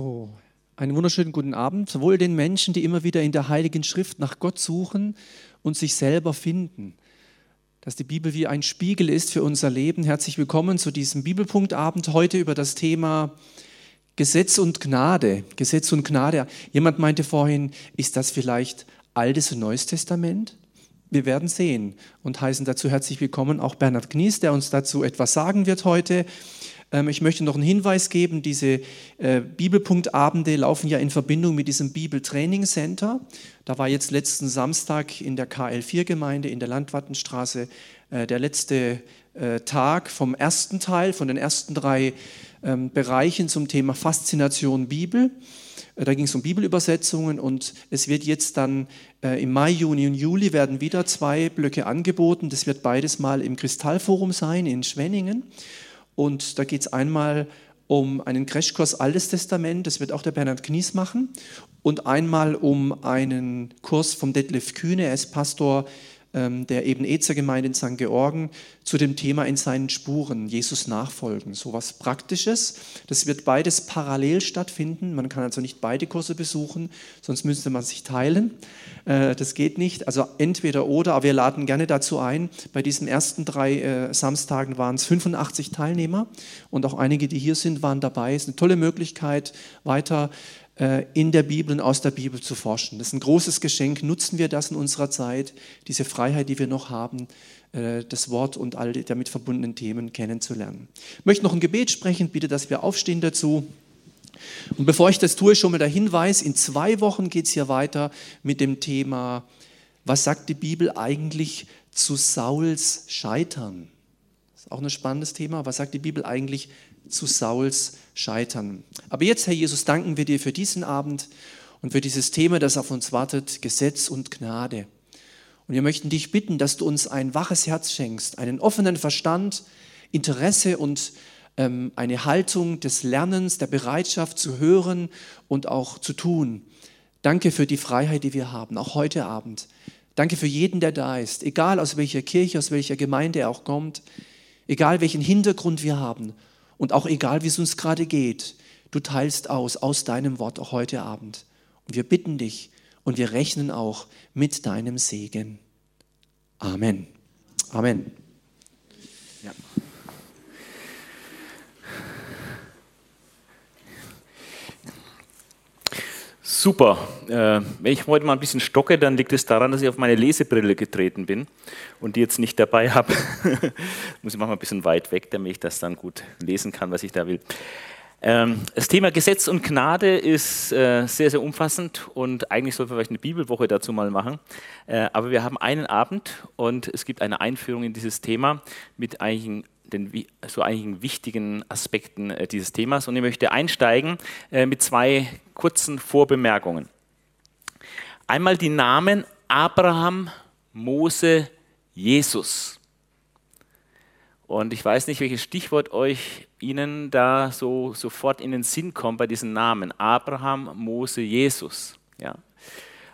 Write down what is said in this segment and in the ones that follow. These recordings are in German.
So, einen wunderschönen guten Abend, sowohl den Menschen, die immer wieder in der Heiligen Schrift nach Gott suchen und sich selber finden. Dass die Bibel wie ein Spiegel ist für unser Leben. Herzlich willkommen zu diesem Bibelpunktabend heute über das Thema Gesetz und Gnade. Gesetz und Gnade. Jemand meinte vorhin, ist das vielleicht Altes und Neues Testament? Wir werden sehen und heißen dazu herzlich willkommen auch Bernhard Knies, der uns dazu etwas sagen wird heute. Ähm, ich möchte noch einen Hinweis geben, diese äh, Bibelpunktabende laufen ja in Verbindung mit diesem Bibeltraining Center. Da war jetzt letzten Samstag in der KL4-Gemeinde in der Landwattenstraße äh, der letzte äh, Tag vom ersten Teil, von den ersten drei ähm, Bereichen zum Thema Faszination Bibel. Da ging es um Bibelübersetzungen und es wird jetzt dann im Mai, Juni und Juli werden wieder zwei Blöcke angeboten. Das wird beides mal im Kristallforum sein in Schwenningen. Und da geht es einmal um einen Crashkurs Altes Testament, das wird auch der Bernhard Knies machen, und einmal um einen Kurs vom Detlef Kühne, er ist Pastor ähm, der Eben-Ezer-Gemeinde in St. Georgen zu dem Thema in seinen Spuren, Jesus nachfolgen. So was Praktisches. Das wird beides parallel stattfinden. Man kann also nicht beide Kurse besuchen, sonst müsste man sich teilen. Äh, das geht nicht. Also entweder oder, aber wir laden gerne dazu ein. Bei diesen ersten drei äh, Samstagen waren es 85 Teilnehmer und auch einige, die hier sind, waren dabei. Es ist eine tolle Möglichkeit, weiter in der Bibel und aus der Bibel zu forschen. Das ist ein großes Geschenk. Nutzen wir das in unserer Zeit, diese Freiheit, die wir noch haben, äh, das Wort und all die damit verbundenen Themen kennenzulernen. Ich möchte noch ein Gebet sprechen, bitte, dass wir aufstehen dazu. Und bevor ich das tue, schon mal der Hinweis, in zwei Wochen geht es hier weiter mit dem Thema, was sagt die Bibel eigentlich zu Sauls Scheitern? Das ist auch ein spannendes Thema. Was sagt die Bibel eigentlich zu Sauls Scheitern. Aber jetzt, Herr Jesus, danken wir dir für diesen Abend und für dieses Thema, das auf uns wartet, Gesetz und Gnade. Und wir möchten dich bitten, dass du uns ein waches Herz schenkst, einen offenen Verstand, Interesse und ähm, eine Haltung des Lernens, der Bereitschaft zu hören und auch zu tun. Danke für die Freiheit, die wir haben, auch heute Abend. Danke für jeden, der da ist, egal aus welcher Kirche, aus welcher Gemeinde er auch kommt, egal welchen Hintergrund wir haben. Und auch egal, wie es uns gerade geht, du teilst aus, aus deinem Wort auch heute Abend. Und wir bitten dich und wir rechnen auch mit deinem Segen. Amen. Amen. Super. Äh, wenn ich heute mal ein bisschen stocke, dann liegt es daran, dass ich auf meine Lesebrille getreten bin und die jetzt nicht dabei habe. Muss ich manchmal ein bisschen weit weg, damit ich das dann gut lesen kann, was ich da will. Ähm, das Thema Gesetz und Gnade ist äh, sehr, sehr umfassend und eigentlich sollten wir vielleicht eine Bibelwoche dazu mal machen. Äh, aber wir haben einen Abend und es gibt eine Einführung in dieses Thema mit einigen den so einigen wichtigen Aspekten äh, dieses Themas und ich möchte einsteigen äh, mit zwei kurzen Vorbemerkungen. Einmal die Namen Abraham, Mose, Jesus. Und ich weiß nicht, welches Stichwort euch Ihnen da so sofort in den Sinn kommt bei diesen Namen. Abraham, Mose, Jesus. Ja.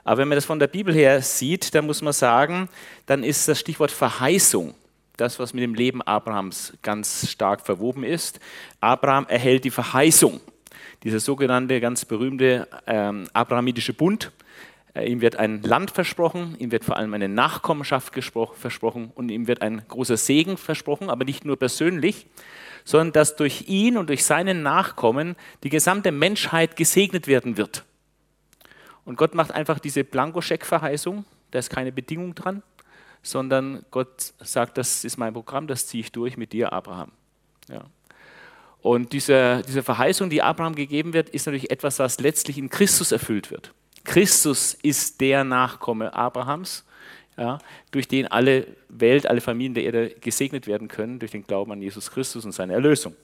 Aber wenn man das von der Bibel her sieht, dann muss man sagen, dann ist das Stichwort Verheißung das, was mit dem Leben Abrahams ganz stark verwoben ist. Abraham erhält die Verheißung, dieser sogenannte ganz berühmte ähm, abrahamitische Bund. Äh, ihm wird ein Land versprochen, ihm wird vor allem eine Nachkommenschaft versprochen und ihm wird ein großer Segen versprochen, aber nicht nur persönlich, sondern dass durch ihn und durch seinen Nachkommen die gesamte Menschheit gesegnet werden wird. Und Gott macht einfach diese Blankoscheck-Verheißung, da ist keine Bedingung dran sondern Gott sagt, das ist mein Programm, das ziehe ich durch mit dir, Abraham. Ja. Und diese, diese Verheißung, die Abraham gegeben wird, ist natürlich etwas, was letztlich in Christus erfüllt wird. Christus ist der Nachkomme Abrahams, ja, durch den alle Welt, alle Familien der Erde gesegnet werden können, durch den Glauben an Jesus Christus und seine Erlösung.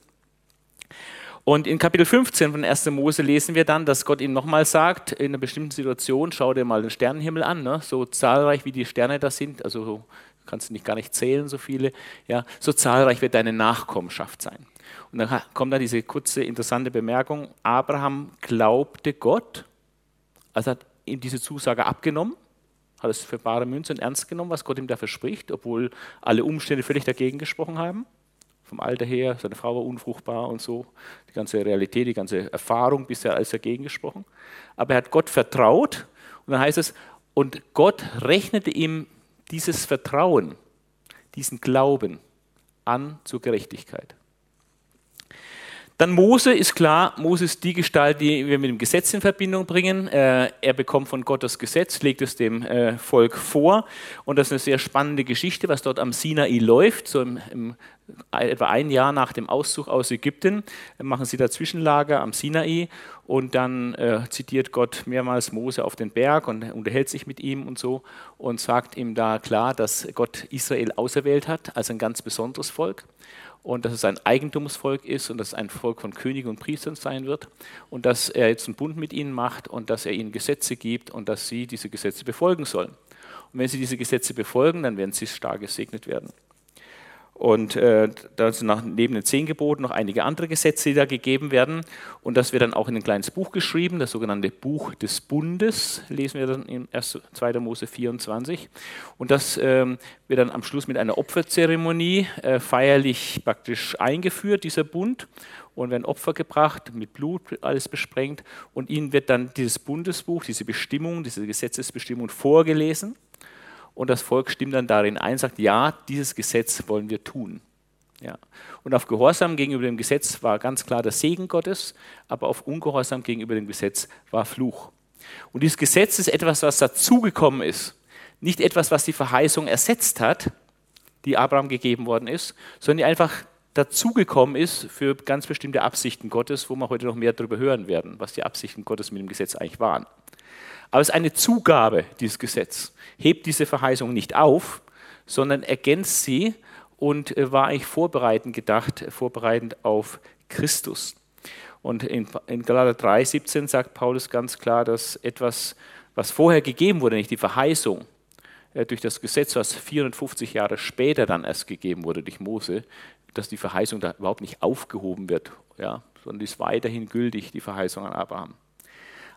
Und in Kapitel 15 von 1. Mose lesen wir dann, dass Gott ihm nochmal sagt, in einer bestimmten Situation, schau dir mal den Sternenhimmel an, ne? so zahlreich wie die Sterne da sind, also so kannst du nicht gar nicht zählen, so viele, ja, so zahlreich wird deine Nachkommenschaft sein. Und dann kommt da diese kurze, interessante Bemerkung, Abraham glaubte Gott, also hat ihm diese Zusage abgenommen, hat es für bare Münze und ernst genommen, was Gott ihm da verspricht, obwohl alle Umstände völlig dagegen gesprochen haben vom Alter her, seine Frau war unfruchtbar und so, die ganze Realität, die ganze Erfahrung bisher alles dagegen gesprochen. Aber er hat Gott vertraut und dann heißt es, und Gott rechnete ihm dieses Vertrauen, diesen Glauben an zur Gerechtigkeit. Dann Mose ist klar, Mose ist die Gestalt, die wir mit dem Gesetz in Verbindung bringen. Äh, er bekommt von Gott das Gesetz, legt es dem äh, Volk vor. Und das ist eine sehr spannende Geschichte, was dort am Sinai läuft. So im, im, etwa ein Jahr nach dem Auszug aus Ägypten machen sie da Zwischenlager am Sinai. Und dann äh, zitiert Gott mehrmals Mose auf den Berg und unterhält sich mit ihm und so und sagt ihm da klar, dass Gott Israel auserwählt hat als ein ganz besonderes Volk und dass es ein Eigentumsvolk ist und dass es ein Volk von Königen und Priestern sein wird und dass er jetzt einen Bund mit ihnen macht und dass er ihnen Gesetze gibt und dass sie diese Gesetze befolgen sollen. Und wenn sie diese Gesetze befolgen, dann werden sie stark gesegnet werden. Und äh, da sind nach, neben den zehn Geboten noch einige andere Gesetze, die da gegeben werden. Und das wird dann auch in ein kleines Buch geschrieben, das sogenannte Buch des Bundes, lesen wir dann in 2. Mose 24. Und das ähm, wird dann am Schluss mit einer Opferzeremonie äh, feierlich praktisch eingeführt, dieser Bund. Und werden Opfer gebracht, mit Blut alles besprengt. Und ihnen wird dann dieses Bundesbuch, diese Bestimmung, diese Gesetzesbestimmung vorgelesen und das Volk stimmt dann darin ein, sagt, ja, dieses Gesetz wollen wir tun. Ja. Und auf Gehorsam gegenüber dem Gesetz war ganz klar der Segen Gottes, aber auf Ungehorsam gegenüber dem Gesetz war Fluch. Und dieses Gesetz ist etwas, was dazugekommen ist. Nicht etwas, was die Verheißung ersetzt hat, die Abraham gegeben worden ist, sondern die einfach dazugekommen ist für ganz bestimmte Absichten Gottes, wo wir heute noch mehr darüber hören werden, was die Absichten Gottes mit dem Gesetz eigentlich waren. Aber es ist eine Zugabe, dieses Gesetz. Hebt diese Verheißung nicht auf, sondern ergänzt sie und äh, war eigentlich vorbereitend gedacht, vorbereitend auf Christus. Und in, Galater 3, 17 sagt Paulus ganz klar, dass etwas, was vorher gegeben wurde, nicht die Verheißung, äh, durch das Gesetz, was 450 Jahre später dann erst gegeben wurde durch Mose, dass die Verheißung da überhaupt nicht aufgehoben wird, ja, sondern ist weiterhin gültig, die Verheißung an Abraham.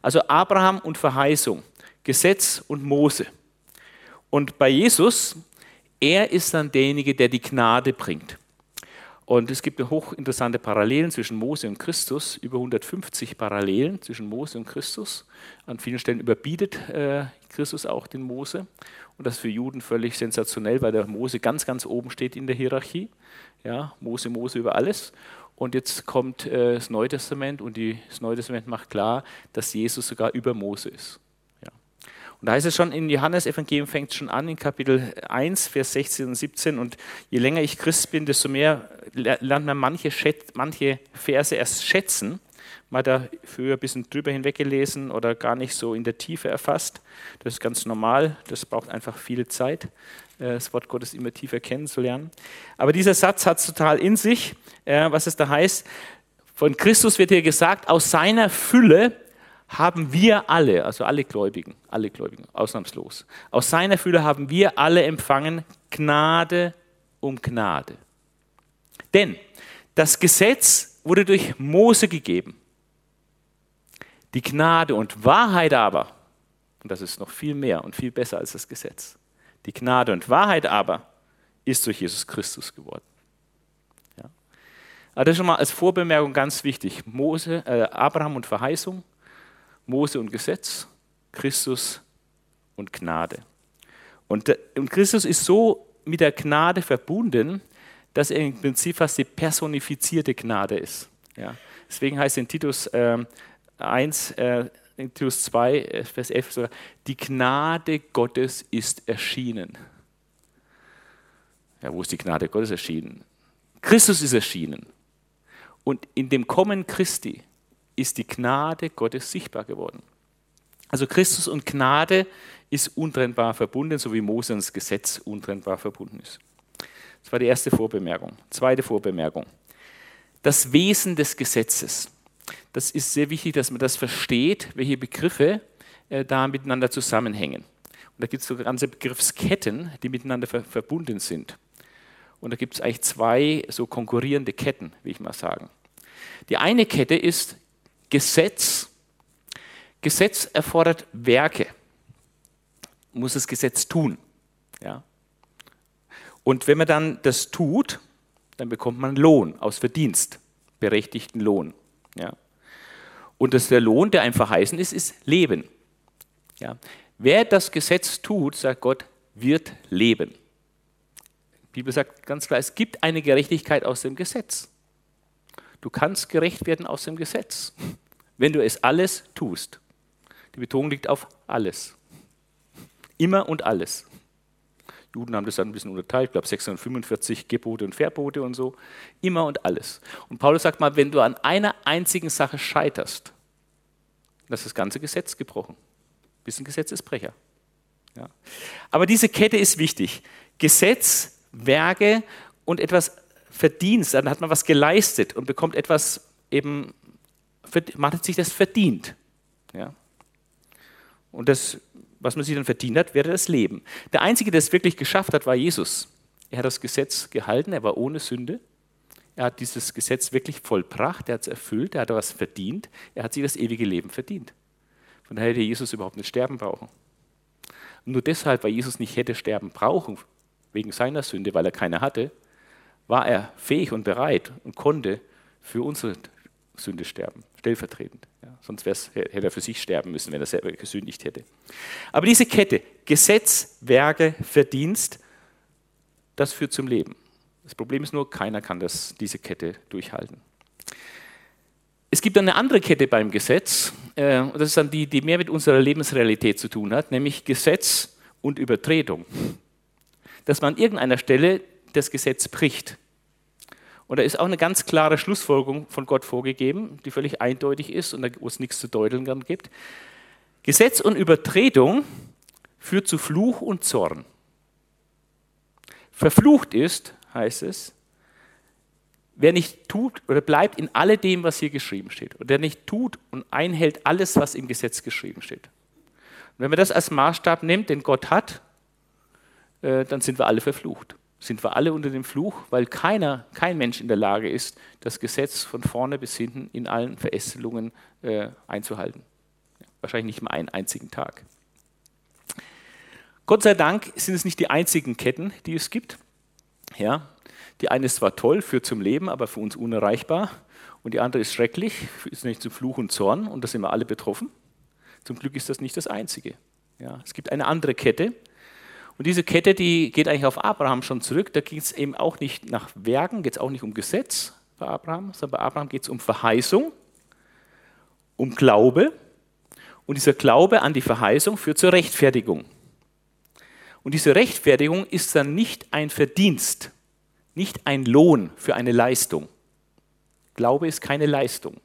Also Abraham und Verheißung, Gesetz und Mose. Und bei Jesus, er ist dann derjenige, der die Gnade bringt. Und es gibt hochinteressante Parallelen zwischen Mose und Christus, über 150 Parallelen zwischen Mose und Christus. An vielen Stellen überbietet äh, Christus auch den Mose. Und das ist für Juden völlig sensationell, weil der Mose ganz, ganz oben steht in der Hierarchie. Ja, Mose, Mose über alles. Und jetzt kommt äh, das Neue Testament und die, das Neue Testament macht klar, dass Jesus sogar über Mose ist. Ja. Und da heißt es schon, in Johannes Evangelium fängt es schon an, in Kapitel 1, Vers 16 und 17. Und je länger ich Christ bin, desto mehr lernt man manche, manche Verse erst schätzen. Man hat da früher ein bisschen drüber hinweggelesen oder gar nicht so in der Tiefe erfasst. Das ist ganz normal, das braucht einfach viel Zeit. Äh, das Wort Gottes immer tiefer kennenzulernen. Aber dieser Satz hat es total in sich, äh, was es da heißt. Von Christus wird hier gesagt, aus seiner Fülle haben wir alle, also alle Gläubigen, alle Gläubigen, ausnahmslos, aus seiner Fülle haben wir alle empfangen Gnade um Gnade. Denn das Gesetz wurde durch Mose gegeben. Die Gnade und Wahrheit aber, und das ist noch viel mehr und viel besser als das Gesetz, die Gnade und Wahrheit aber ist durch Jesus Christus geworden. Ja. Aber das ist schon mal als Vorbemerkung ganz wichtig. Mose, äh, Abraham und Verheißung, Mose und Gesetz, Christus und Gnade. Und, äh, und Christus ist so mit der Gnade verbunden, dass er im Prinzip fast die personifizierte Gnade ist. Ja. Deswegen heißt in Titus äh, 1, äh, in Titus 2, äh, Vers 11 sogar, die Gnade Gottes ist erschienen. Ja, wo ist die Gnade Gottes erschienen? Christus ist erschienen. Und in dem Kommen Christi ist die Gnade Gottes sichtbar geworden. Also Christus und Gnade ist untrennbar verbunden, so wie Mose Gesetz untrennbar verbunden ist. Das war die erste Vorbemerkung. Zweite Vorbemerkung. Das Wesen des Gesetzes das ist sehr wichtig, dass man das versteht, welche Begriffe äh, da miteinander zusammenhängen. Und da gibt es so ganze Begriffsketten, die miteinander ver verbunden sind. Und da gibt es eigentlich zwei so konkurrierende Ketten, will ich mal sagen. Die eine Kette ist Gesetz. Gesetz erfordert Werke. Muss das Gesetz tun. Ja? Und wenn man dann das tut, dann bekommt man Lohn aus Verdienst, berechtigten Lohn. Ja. Und das der Lohn, der einem verheißen ist, ist Leben. Ja. Wer das Gesetz tut, sagt Gott, wird leben. Die Bibel sagt ganz klar, es gibt eine Gerechtigkeit aus dem Gesetz. Du kannst gerecht werden aus dem Gesetz, wenn du es alles tust. Die Betonung liegt auf alles. Immer und alles. Juden haben das dann ein bisschen unterteilt, ich glaube 645 Gebote und Verbote und so. Immer und alles. Und Paulus sagt mal, wenn du an einer einzigen Sache scheiterst, dann ist das ganze Gesetz gebrochen. Bist ein Gesetzesbrecher. Ja. Aber diese Kette ist wichtig. Gesetz, Werke und etwas Verdienst. Dann hat man was geleistet und bekommt etwas eben, man hat sich das verdient. Ja. Und das was man sich dann verdient hat, wäre das Leben. Der Einzige, der es wirklich geschafft hat, war Jesus. Er hat das Gesetz gehalten, er war ohne Sünde. Er hat dieses Gesetz wirklich vollbracht, er hat es erfüllt, er hat was verdient, er hat sich das ewige Leben verdient. Von daher hätte Jesus überhaupt nicht sterben brauchen. Und nur deshalb, weil Jesus nicht hätte sterben brauchen, wegen seiner Sünde, weil er keine hatte, war er fähig und bereit und konnte für unsere Sünde sterben, stellvertretend. Sonst hätte er für sich sterben müssen, wenn er selber gesündigt hätte. Aber diese Kette, Gesetz, Werke, Verdienst, das führt zum Leben. Das Problem ist nur, keiner kann das, diese Kette durchhalten. Es gibt eine andere Kette beim Gesetz, äh, und das ist dann die, die mehr mit unserer Lebensrealität zu tun hat, nämlich Gesetz und Übertretung. Dass man an irgendeiner Stelle das Gesetz bricht. Und da ist auch eine ganz klare Schlussfolgerung von Gott vorgegeben, die völlig eindeutig ist und wo es nichts zu deuteln gibt. Gesetz und Übertretung führt zu Fluch und Zorn. Verflucht ist, heißt es, wer nicht tut oder bleibt in alledem, was hier geschrieben steht. Und der nicht tut und einhält alles, was im Gesetz geschrieben steht. Und wenn man das als Maßstab nimmt, den Gott hat, äh, dann sind wir alle verflucht sind wir alle unter dem Fluch, weil keiner, kein Mensch in der Lage ist, das Gesetz von vorne bis hinten in allen Verästelungen äh, einzuhalten. Wahrscheinlich nicht mal einen einzigen Tag. Gott sei Dank sind es nicht die einzigen Ketten, die es gibt. Ja, die eine ist zwar toll, führt zum Leben, aber für uns unerreichbar. Und die andere ist schrecklich, ist nicht zu Fluch und Zorn und da sind wir alle betroffen. Zum Glück ist das nicht das Einzige. Ja, es gibt eine andere Kette, und diese Kette, die geht eigentlich auf Abraham schon zurück. Da geht es eben auch nicht nach Werken, geht es auch nicht um Gesetz bei Abraham, sondern bei Abraham geht es um Verheißung, um Glaube. Und dieser Glaube an die Verheißung führt zur Rechtfertigung. Und diese Rechtfertigung ist dann nicht ein Verdienst, nicht ein Lohn für eine Leistung. Glaube ist keine Leistung.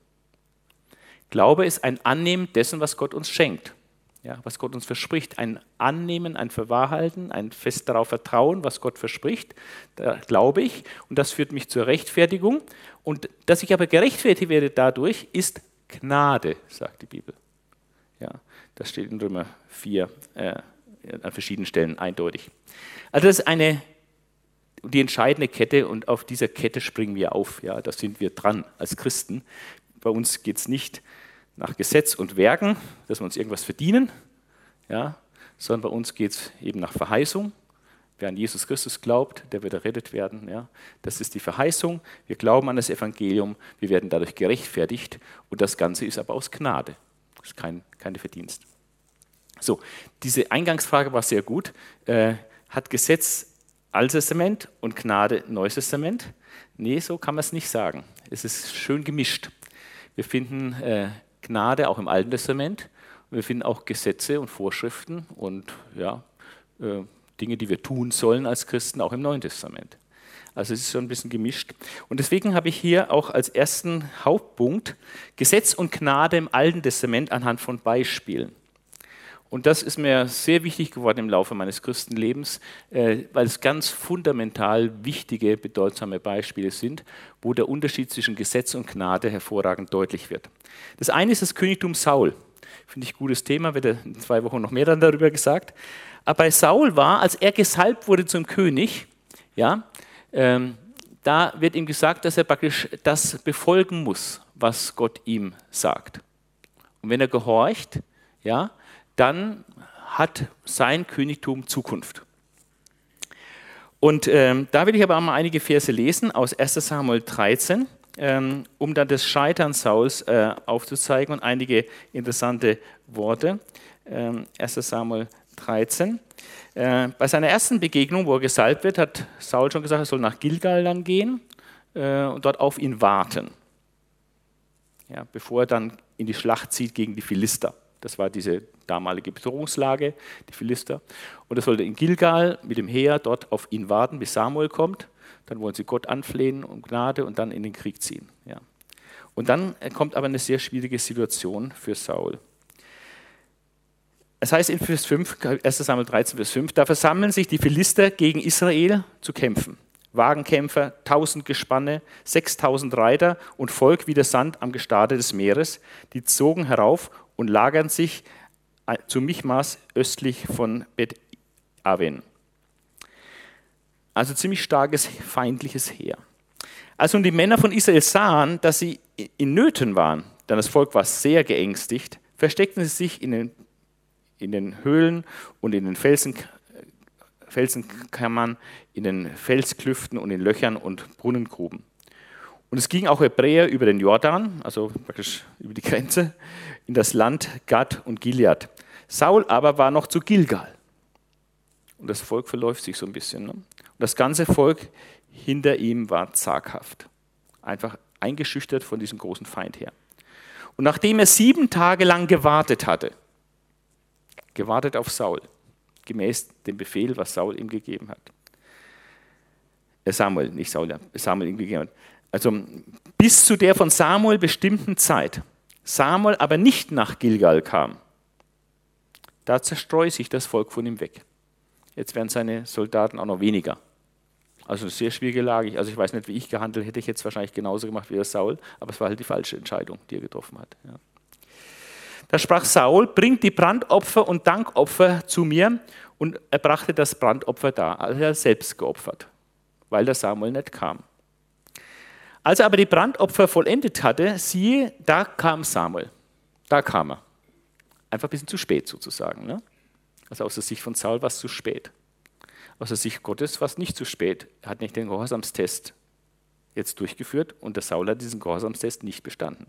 Glaube ist ein Annehmen dessen, was Gott uns schenkt ja, was Gott uns verspricht, ein Annehmen, ein Verwahrhalten, ein fest darauf vertrauen, was Gott verspricht, da glaube ich und das führt mich zur Rechtfertigung und dass ich aber gerechtfertigt werde dadurch, ist Gnade, sagt die Bibel. Ja, das steht in Römer 4 äh, an verschiedenen Stellen eindeutig. Also das ist eine die entscheidende Kette und auf dieser Kette springen wir auf. Ja, da sind wir dran als Christen. Bei uns geht es nicht nach Gesetz und Werken, dass wir uns irgendwas verdienen, ja, sondern bei uns geht es eben nach Verheißung. Wer an Jesus Christus glaubt, der wird errettet werden. Ja. Das ist die Verheißung. Wir glauben an das Evangelium, wir werden dadurch gerechtfertigt und das Ganze ist aber aus Gnade. Das ist kein, keine Verdienst. So, diese Eingangsfrage war sehr gut. Äh, hat Gesetz Altes Testament und Gnade Neues Testament? Nee, so kann man es nicht sagen. Es ist schön gemischt. Wir finden äh, Gnade auch im Alten Testament. Wir finden auch Gesetze und Vorschriften und ja, äh, Dinge, die wir tun sollen als Christen, auch im Neuen Testament. Also es ist schon ein bisschen gemischt. Und deswegen habe ich hier auch als ersten Hauptpunkt Gesetz und Gnade im Alten Testament anhand von Beispielen. Und das ist mir sehr wichtig geworden im Laufe meines Christenlebens, äh, weil es ganz fundamental wichtige, bedeutsame Beispiele sind, wo der Unterschied zwischen Gesetz und Gnade hervorragend deutlich wird. Das eine ist das Königtum Saul. Finde ich gutes Thema, wird in zwei Wochen noch mehr dann darüber gesagt. Aber bei Saul war, als er gesalbt wurde zum König, ja, ähm, da wird ihm gesagt, dass er praktisch das befolgen muss, was Gott ihm sagt. Und wenn er gehorcht, ja, dann hat sein Königtum Zukunft. Und ähm, da will ich aber auch mal einige Verse lesen aus 1 Samuel 13, ähm, um dann das Scheitern Sauls äh, aufzuzeigen und einige interessante Worte. Ähm, 1 Samuel 13. Äh, bei seiner ersten Begegnung, wo er gesalbt wird, hat Saul schon gesagt, er soll nach Gilgal dann gehen äh, und dort auf ihn warten, ja, bevor er dann in die Schlacht zieht gegen die Philister. Das war diese damalige Bedrohungslage, die Philister. Und er sollte in Gilgal mit dem Heer dort auf ihn warten, bis Samuel kommt. Dann wollen sie Gott anflehen um Gnade und dann in den Krieg ziehen. Ja. Und dann kommt aber eine sehr schwierige Situation für Saul. Es heißt in Vers 5, 1 Samuel 13, Vers 5, da versammeln sich die Philister gegen Israel zu kämpfen. Wagenkämpfer, tausend Gespanne, 6000 Reiter und Volk wie der Sand am Gestade des Meeres, die zogen herauf und lagern sich zu Michmas östlich von Bet Aven. Also ziemlich starkes feindliches Heer. Als nun die Männer von Israel sahen, dass sie in Nöten waren, denn das Volk war sehr geängstigt, versteckten sie sich in den in den Höhlen und in den Felsen, Felsenkammern, in den Felsklüften und in Löchern und Brunnengruben. Und es ging auch Hebräer über den Jordan, also praktisch über die Grenze, in das Land Gad und Gilead. Saul aber war noch zu Gilgal. Und das Volk verläuft sich so ein bisschen. Ne? Und das ganze Volk hinter ihm war zaghaft. Einfach eingeschüchtert von diesem großen Feind her. Und nachdem er sieben Tage lang gewartet hatte, gewartet auf Saul, gemäß dem Befehl, was Saul ihm gegeben hat. Äh, Samuel, nicht Saul, Samuel ihm gegeben hat. Also bis zu der von Samuel bestimmten Zeit. Samuel aber nicht nach Gilgal kam. Da zerstreut sich das Volk von ihm weg. Jetzt werden seine Soldaten auch noch weniger. Also eine sehr schwierige Lage. Also ich weiß nicht, wie ich gehandelt hätte, ich jetzt wahrscheinlich genauso gemacht wie der Saul, aber es war halt die falsche Entscheidung, die er getroffen hat. Ja. Da sprach Saul, bringt die Brandopfer und Dankopfer zu mir. Und er brachte das Brandopfer da, also er selbst geopfert, weil der Samuel nicht kam. Als er aber die Brandopfer vollendet hatte, siehe, da kam Samuel. Da kam er. Einfach ein bisschen zu spät sozusagen. Ne? Also aus der Sicht von Saul war es zu spät. Aus der Sicht Gottes war es nicht zu spät. Er hat nicht den Gehorsamstest jetzt durchgeführt und der Saul hat diesen Gehorsamstest nicht bestanden.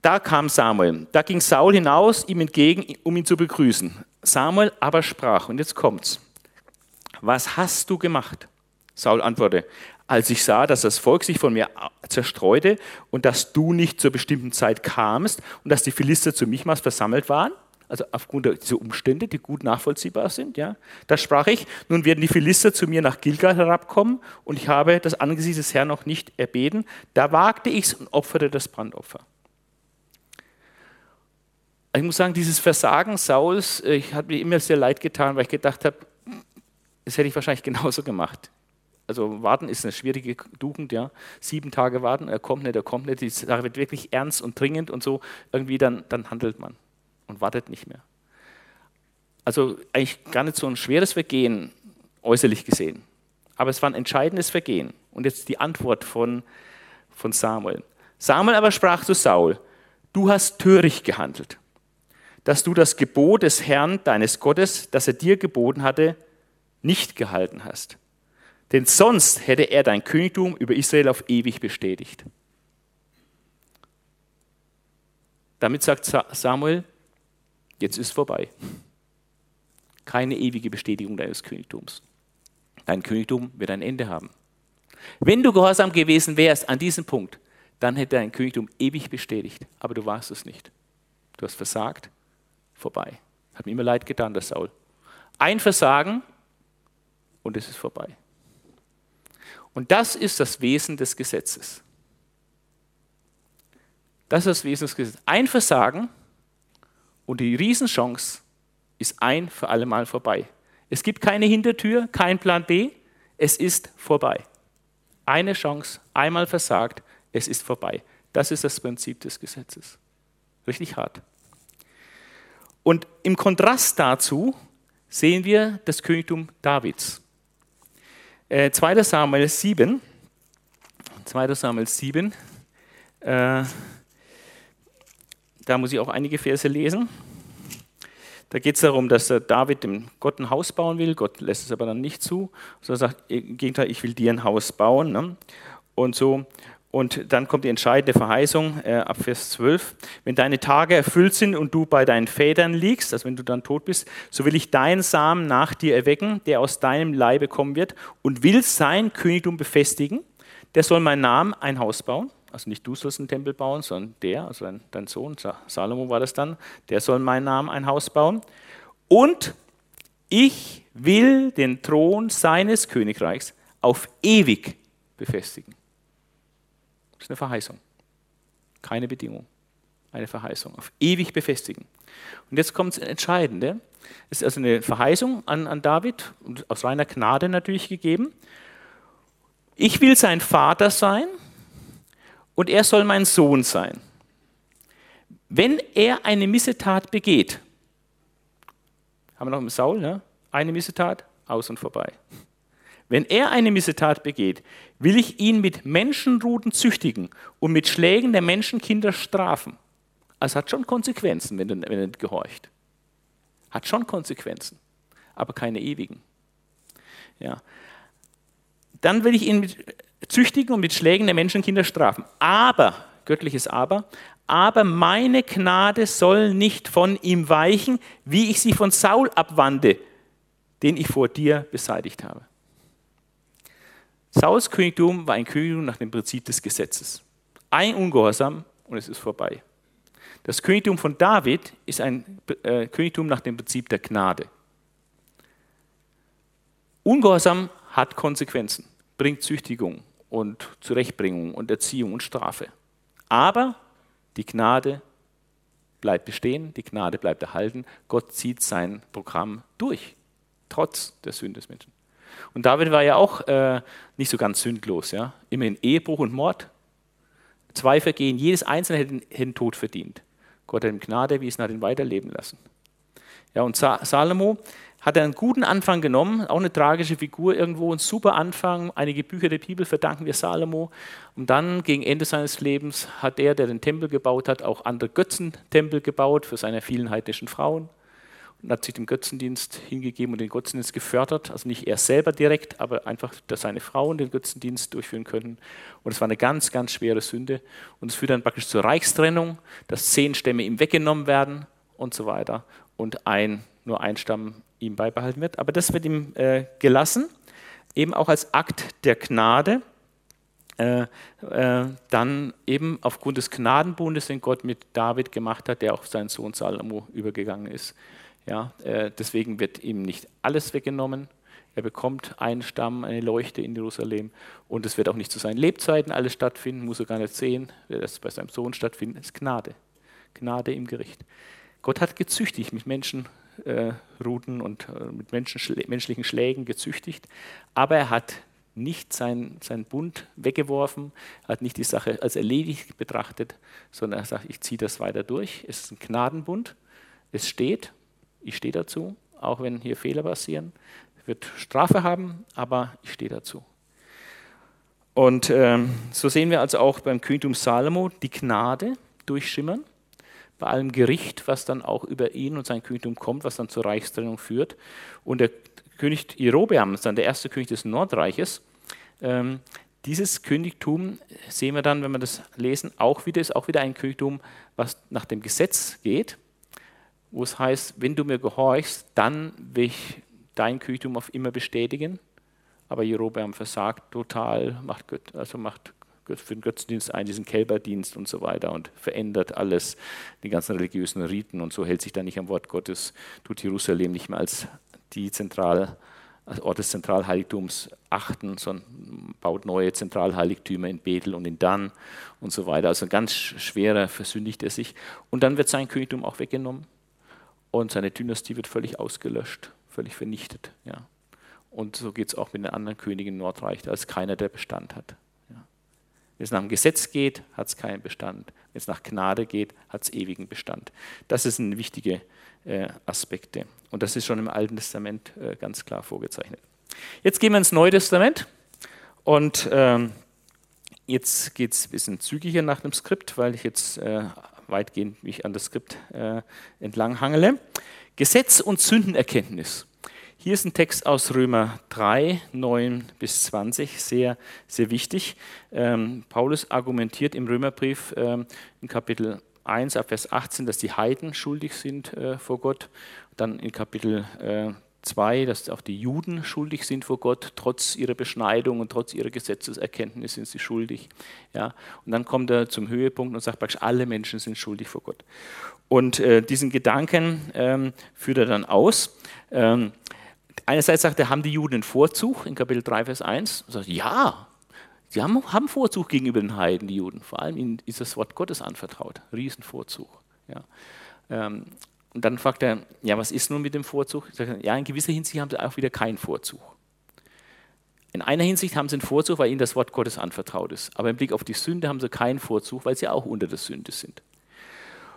Da kam Samuel. Da ging Saul hinaus ihm entgegen, um ihn zu begrüßen. Samuel aber sprach, und jetzt kommt's. Was hast du gemacht? Saul antwortete, als ich sah, dass das Volk sich von mir zerstreute und dass du nicht zur bestimmten Zeit kamst und dass die Philister zu Michmas versammelt waren, also aufgrund dieser Umstände, die gut nachvollziehbar sind, ja, da sprach ich, nun werden die Philister zu mir nach Gilgal herabkommen und ich habe das Angesicht des Herrn noch nicht erbeten. Da wagte ich's und opferte das Brandopfer. Ich muss sagen, dieses Versagen Sauls, äh, ich hat mir immer sehr leid getan, weil ich gedacht habe, das hätte ich wahrscheinlich genauso gemacht. Also warten ist eine schwierige Tugend, ja. Sieben Tage warten, er kommt nicht, er kommt nicht. Die Sache wird wirklich ernst und dringend und so. Irgendwie dann, dann handelt man und wartet nicht mehr. Also eigentlich gar nicht so ein schweres Vergehen, äußerlich gesehen. Aber es war ein entscheidendes Vergehen. Und jetzt die Antwort von, von Samuel. Samuel aber sprach zu Saul, du hast töricht gehandelt dass du das Gebot des Herrn, deines Gottes, das er dir geboten hatte, nicht gehalten hast. Denn sonst hätte er dein Königtum über Israel auf ewig bestätigt. Damit sagt Samuel, jetzt ist vorbei. Keine ewige Bestätigung deines Königtums. Dein Königtum wird ein Ende haben. Wenn du gehorsam gewesen wärst an diesem Punkt, dann hätte dein Königtum ewig bestätigt. Aber du warst es nicht. Du hast versagt vorbei. Hat mir immer leid getan, der Saul. Ein Versagen und es ist vorbei. Und das ist das Wesen des Gesetzes. Das ist das Wesen des Gesetzes. Ein Versagen und die Riesenchance ist ein für alle Mal vorbei. Es gibt keine Hintertür, kein Plan B, es ist vorbei. Eine Chance, einmal versagt, es ist vorbei. Das ist das Prinzip des Gesetzes. Richtig hart. Und im Kontrast dazu sehen wir das Königtum Davids. Äh, 2. Samuel 7, 2. Samuel 7, äh, da muss ich auch einige Verse lesen. Da geht es darum, dass David dem Gott ein Haus bauen will. Gott lässt es aber dann nicht zu. So er sagt, im Gegenteil, ich will dir ein Haus bauen. Ne? Und so. Und dann kommt die entscheidende Verheißung äh, ab Vers 12. Wenn deine Tage erfüllt sind und du bei deinen Vätern liegst, also wenn du dann tot bist, so will ich deinen Samen nach dir erwecken, der aus deinem Leibe kommen wird und will sein Königtum befestigen. Der soll meinen Namen ein Haus bauen. Also nicht du sollst einen Tempel bauen, sondern der, also dein, dein Sohn, Salomo war das dann, der soll meinen Namen ein Haus bauen. Und ich will den Thron seines Königreichs auf ewig befestigen. Ist eine Verheißung. Keine Bedingung. Eine Verheißung. Auf ewig befestigen. Und jetzt kommt das Entscheidende. Es ist also eine Verheißung an, an David, aus reiner Gnade natürlich gegeben. Ich will sein Vater sein und er soll mein Sohn sein. Wenn er eine Missetat begeht, haben wir noch im Saul, ne? eine Missetat, aus und vorbei. Wenn er eine Missetat begeht, will ich ihn mit Menschenruten züchtigen und mit Schlägen der Menschenkinder strafen. Also hat schon Konsequenzen, wenn er, er gehorcht. Hat schon Konsequenzen, aber keine ewigen. Ja. Dann will ich ihn mit, züchtigen und mit Schlägen der Menschenkinder strafen. Aber, göttliches Aber, aber meine Gnade soll nicht von ihm weichen, wie ich sie von Saul abwandte, den ich vor dir beseitigt habe. Sauls Königtum war ein Königtum nach dem Prinzip des Gesetzes. Ein Ungehorsam und es ist vorbei. Das Königtum von David ist ein äh, Königtum nach dem Prinzip der Gnade. Ungehorsam hat Konsequenzen, bringt Züchtigung und Zurechtbringung und Erziehung und Strafe. Aber die Gnade bleibt bestehen, die Gnade bleibt erhalten. Gott zieht sein Programm durch, trotz der Sünde des Menschen. Und David war ja auch äh, nicht so ganz sündlos. Ja? Immerhin Ehebruch und Mord. Zwei Vergehen, jedes einzelne hätte den Tod verdient. Gott hat ihm Gnade erwiesen, hat ihn weiterleben lassen. Ja, und Sa Salomo hat einen guten Anfang genommen, auch eine tragische Figur irgendwo, ein super Anfang. Einige Bücher der Bibel verdanken wir Salomo. Und dann, gegen Ende seines Lebens, hat er, der den Tempel gebaut hat, auch andere Götzentempel gebaut für seine vielen heidnischen Frauen und hat sich dem Götzendienst hingegeben und den Götzendienst gefördert. Also nicht er selber direkt, aber einfach, dass seine Frauen den Götzendienst durchführen können. Und es war eine ganz, ganz schwere Sünde. Und es führt dann praktisch zur Reichstrennung, dass zehn Stämme ihm weggenommen werden und so weiter. Und ein, nur ein Stamm ihm beibehalten wird. Aber das wird ihm äh, gelassen, eben auch als Akt der Gnade. Äh, äh, dann eben aufgrund des Gnadenbundes, den Gott mit David gemacht hat, der auf seinen Sohn Salomo übergegangen ist. Ja, äh, deswegen wird ihm nicht alles weggenommen. Er bekommt einen Stamm, eine Leuchte in Jerusalem und es wird auch nicht zu seinen Lebzeiten alles stattfinden, muss er gar nicht sehen, wird das bei seinem Sohn stattfinden. Ist Gnade. Gnade im Gericht. Gott hat gezüchtigt mit Menschenruten äh, und äh, mit Menschen, menschlichen Schlägen gezüchtigt, aber er hat nicht seinen sein Bund weggeworfen, hat nicht die Sache als erledigt betrachtet, sondern er sagt, ich ziehe das weiter durch. Es ist ein Gnadenbund, es steht ich stehe dazu, auch wenn hier Fehler passieren. Wird Strafe haben, aber ich stehe dazu. Und ähm, so sehen wir also auch beim Königtum Salomo die Gnade durchschimmern, bei allem Gericht, was dann auch über ihn und sein Königtum kommt, was dann zur Reichstrennung führt. Und der König Jerobeam dann der erste König des Nordreiches. Ähm, dieses Königtum sehen wir dann, wenn wir das lesen, auch wieder, ist auch wieder ein Königtum, was nach dem Gesetz geht wo es heißt, wenn du mir gehorchst, dann will ich dein Königtum auf immer bestätigen. Aber Jerobeam versagt total, macht, also macht für den Götzendienst ein, diesen Kälberdienst und so weiter und verändert alles, die ganzen religiösen Riten und so hält sich dann nicht am Wort Gottes, tut Jerusalem nicht mehr als die Zentral, als Ort des Zentralheiligtums achten, sondern baut neue Zentralheiligtümer in Bethel und in Dan und so weiter. Also ganz schwerer versündigt er sich. Und dann wird sein Königtum auch weggenommen und seine Dynastie wird völlig ausgelöscht, völlig vernichtet. Ja. Und so geht es auch mit den anderen Königen im Nordreich, da ist keiner, der Bestand hat. Ja. Wenn es nach dem Gesetz geht, hat es keinen Bestand. Wenn es nach Gnade geht, hat es ewigen Bestand. Das sind wichtige äh, Aspekte. Und das ist schon im Alten Testament äh, ganz klar vorgezeichnet. Jetzt gehen wir ins Neue Testament und ähm, jetzt geht es ein bisschen zügiger nach dem Skript, weil ich jetzt äh, weitgehend mich an das Skript äh, entlang hangele. Gesetz und Sündenerkenntnis. Hier ist ein Text aus Römer 3, 9 bis 20, sehr, sehr wichtig. Ähm, Paulus argumentiert im Römerbrief ähm, in Kapitel 1 ab Vers 18, dass die Heiden schuldig sind äh, vor Gott. Dann in Kapitel äh, 2, dass auch die Juden schuldig sind vor Gott, trotz ihrer Beschneidung und trotz ihrer Gesetzeserkenntnis sind sie schuldig. Ja? Und dann kommt er zum Höhepunkt und sagt praktisch, alle Menschen sind schuldig vor Gott. Und äh, diesen Gedanken ähm, führt er dann aus. Ähm, einerseits sagt er, haben die Juden einen Vorzug in Kapitel 3, Vers 1? Er sagt, ja, sie haben, haben Vorzug gegenüber den Heiden, die Juden. Vor allem ihnen ist das Wort Gottes anvertraut. Riesenvorzug. Ja. Ähm, und dann fragt er, ja, was ist nun mit dem Vorzug? Sage, ja, in gewisser Hinsicht haben sie auch wieder keinen Vorzug. In einer Hinsicht haben sie einen Vorzug, weil ihnen das Wort Gottes anvertraut ist. Aber im Blick auf die Sünde haben sie keinen Vorzug, weil sie auch unter der Sünde sind.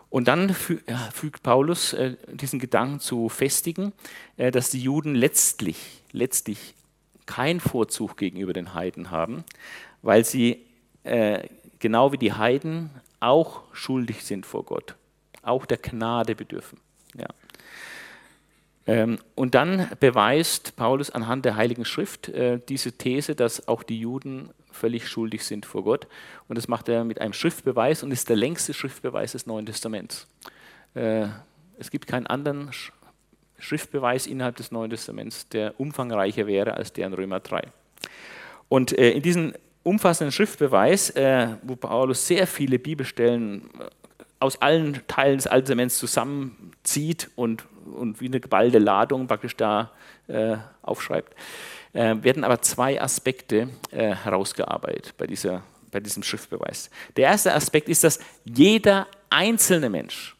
Und dann fügt Paulus äh, diesen Gedanken zu festigen, äh, dass die Juden letztlich, letztlich keinen Vorzug gegenüber den Heiden haben, weil sie äh, genau wie die Heiden auch schuldig sind vor Gott, auch der Gnade bedürfen. Ja. Ähm, und dann beweist Paulus anhand der Heiligen Schrift äh, diese These, dass auch die Juden völlig schuldig sind vor Gott. Und das macht er mit einem Schriftbeweis und ist der längste Schriftbeweis des Neuen Testaments. Äh, es gibt keinen anderen Schriftbeweis innerhalb des Neuen Testaments, der umfangreicher wäre als der in Römer 3. Und äh, in diesem umfassenden Schriftbeweis, wo Paulus sehr viele Bibelstellen aus allen Teilen des Alten Testaments zusammenzieht und, und wie eine geballte Ladung praktisch da äh, aufschreibt, äh, werden aber zwei Aspekte äh, herausgearbeitet bei, dieser, bei diesem Schriftbeweis. Der erste Aspekt ist, dass jeder einzelne Mensch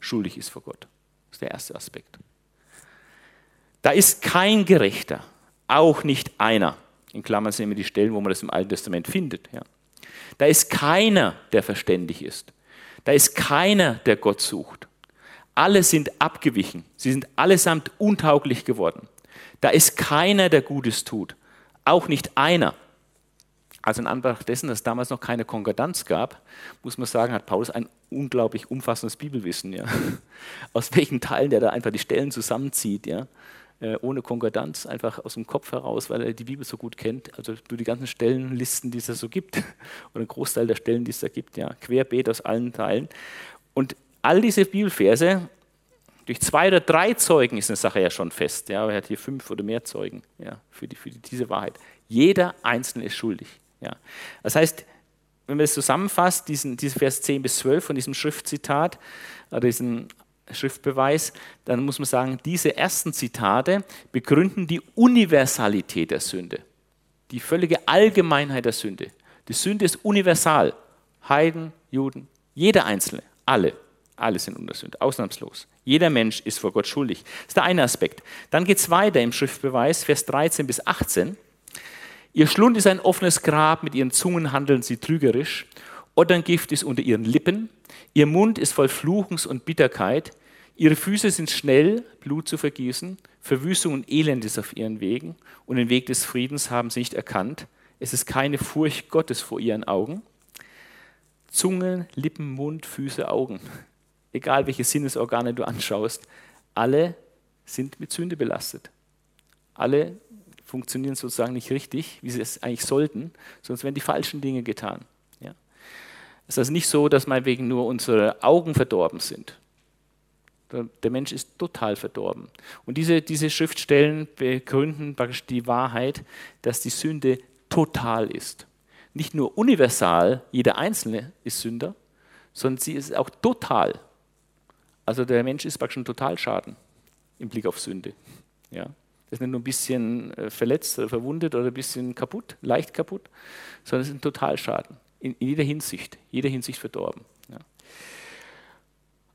schuldig ist vor Gott. Das ist der erste Aspekt. Da ist kein Gerechter, auch nicht einer. In Klammern sind immer die Stellen, wo man das im Alten Testament findet. Ja. Da ist keiner, der verständig ist. Da ist keiner, der Gott sucht. Alle sind abgewichen. Sie sind allesamt untauglich geworden. Da ist keiner, der Gutes tut. Auch nicht einer. Also in Anbetracht dessen, dass es damals noch keine Konkordanz gab, muss man sagen, hat Paulus ein unglaublich umfassendes Bibelwissen. Ja. Aus welchen Teilen der da einfach die Stellen zusammenzieht. Ja. Äh, ohne Konkordanz, einfach aus dem Kopf heraus, weil er die Bibel so gut kennt. Also du die ganzen Stellenlisten, die es da so gibt, oder ein Großteil der Stellen, die es da gibt, ja, querbeet aus allen Teilen. Und all diese Bibelverse, durch zwei oder drei Zeugen ist eine Sache ja schon fest. Ja, er hat hier fünf oder mehr Zeugen ja, für, die, für die, diese Wahrheit. Jeder Einzelne ist schuldig. Ja. Das heißt, wenn man das zusammenfasst, diesen, diese Vers 10 bis 12 von diesem Schriftzitat, oder diesen Schriftbeweis, dann muss man sagen, diese ersten Zitate begründen die Universalität der Sünde, die völlige Allgemeinheit der Sünde. Die Sünde ist universal. Heiden, Juden, jeder Einzelne, alle, alle sind unter Sünde, ausnahmslos. Jeder Mensch ist vor Gott schuldig. Das ist der eine Aspekt. Dann geht es weiter im Schriftbeweis, Vers 13 bis 18. Ihr Schlund ist ein offenes Grab, mit ihren Zungen handeln sie trügerisch. Otterngift ist unter ihren Lippen. Ihr Mund ist voll Fluchens und Bitterkeit. Ihre Füße sind schnell, Blut zu vergießen. Verwüstung und Elend ist auf ihren Wegen. Und den Weg des Friedens haben sie nicht erkannt. Es ist keine Furcht Gottes vor ihren Augen. Zunge, Lippen, Mund, Füße, Augen. Egal welche Sinnesorgane du anschaust, alle sind mit Sünde belastet. Alle funktionieren sozusagen nicht richtig, wie sie es eigentlich sollten, sonst werden die falschen Dinge getan. Es ist also nicht so, dass meinetwegen nur unsere Augen verdorben sind. Der Mensch ist total verdorben. Und diese, diese Schriftstellen begründen praktisch die Wahrheit, dass die Sünde total ist. Nicht nur universal, jeder Einzelne ist Sünder, sondern sie ist auch total. Also der Mensch ist praktisch ein Totalschaden im Blick auf Sünde. Ja? Das ist nicht nur ein bisschen äh, verletzt oder verwundet oder ein bisschen kaputt, leicht kaputt, sondern es ist ein Totalschaden in, in jeder Hinsicht, jeder Hinsicht verdorben. Ja.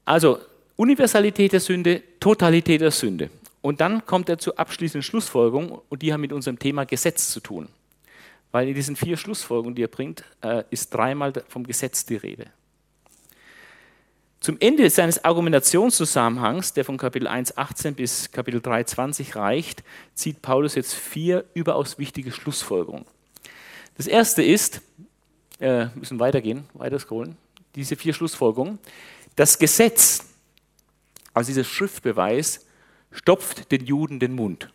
Also Universalität der Sünde, Totalität der Sünde. Und dann kommt er zur abschließenden Schlussfolgerung und die haben mit unserem Thema Gesetz zu tun. Weil in diesen vier Schlussfolgerungen, die er bringt, äh, ist dreimal vom Gesetz die Rede. Zum Ende seines Argumentationszusammenhangs, der von Kapitel 1,18 bis Kapitel 3,20 reicht, zieht Paulus jetzt vier überaus wichtige Schlussfolgerungen. Das erste ist, äh, müssen weitergehen, weiter scrollen, diese vier Schlussfolgerungen. Das Gesetz Also dieser Schriftbeweis stopft den Juden den Mund.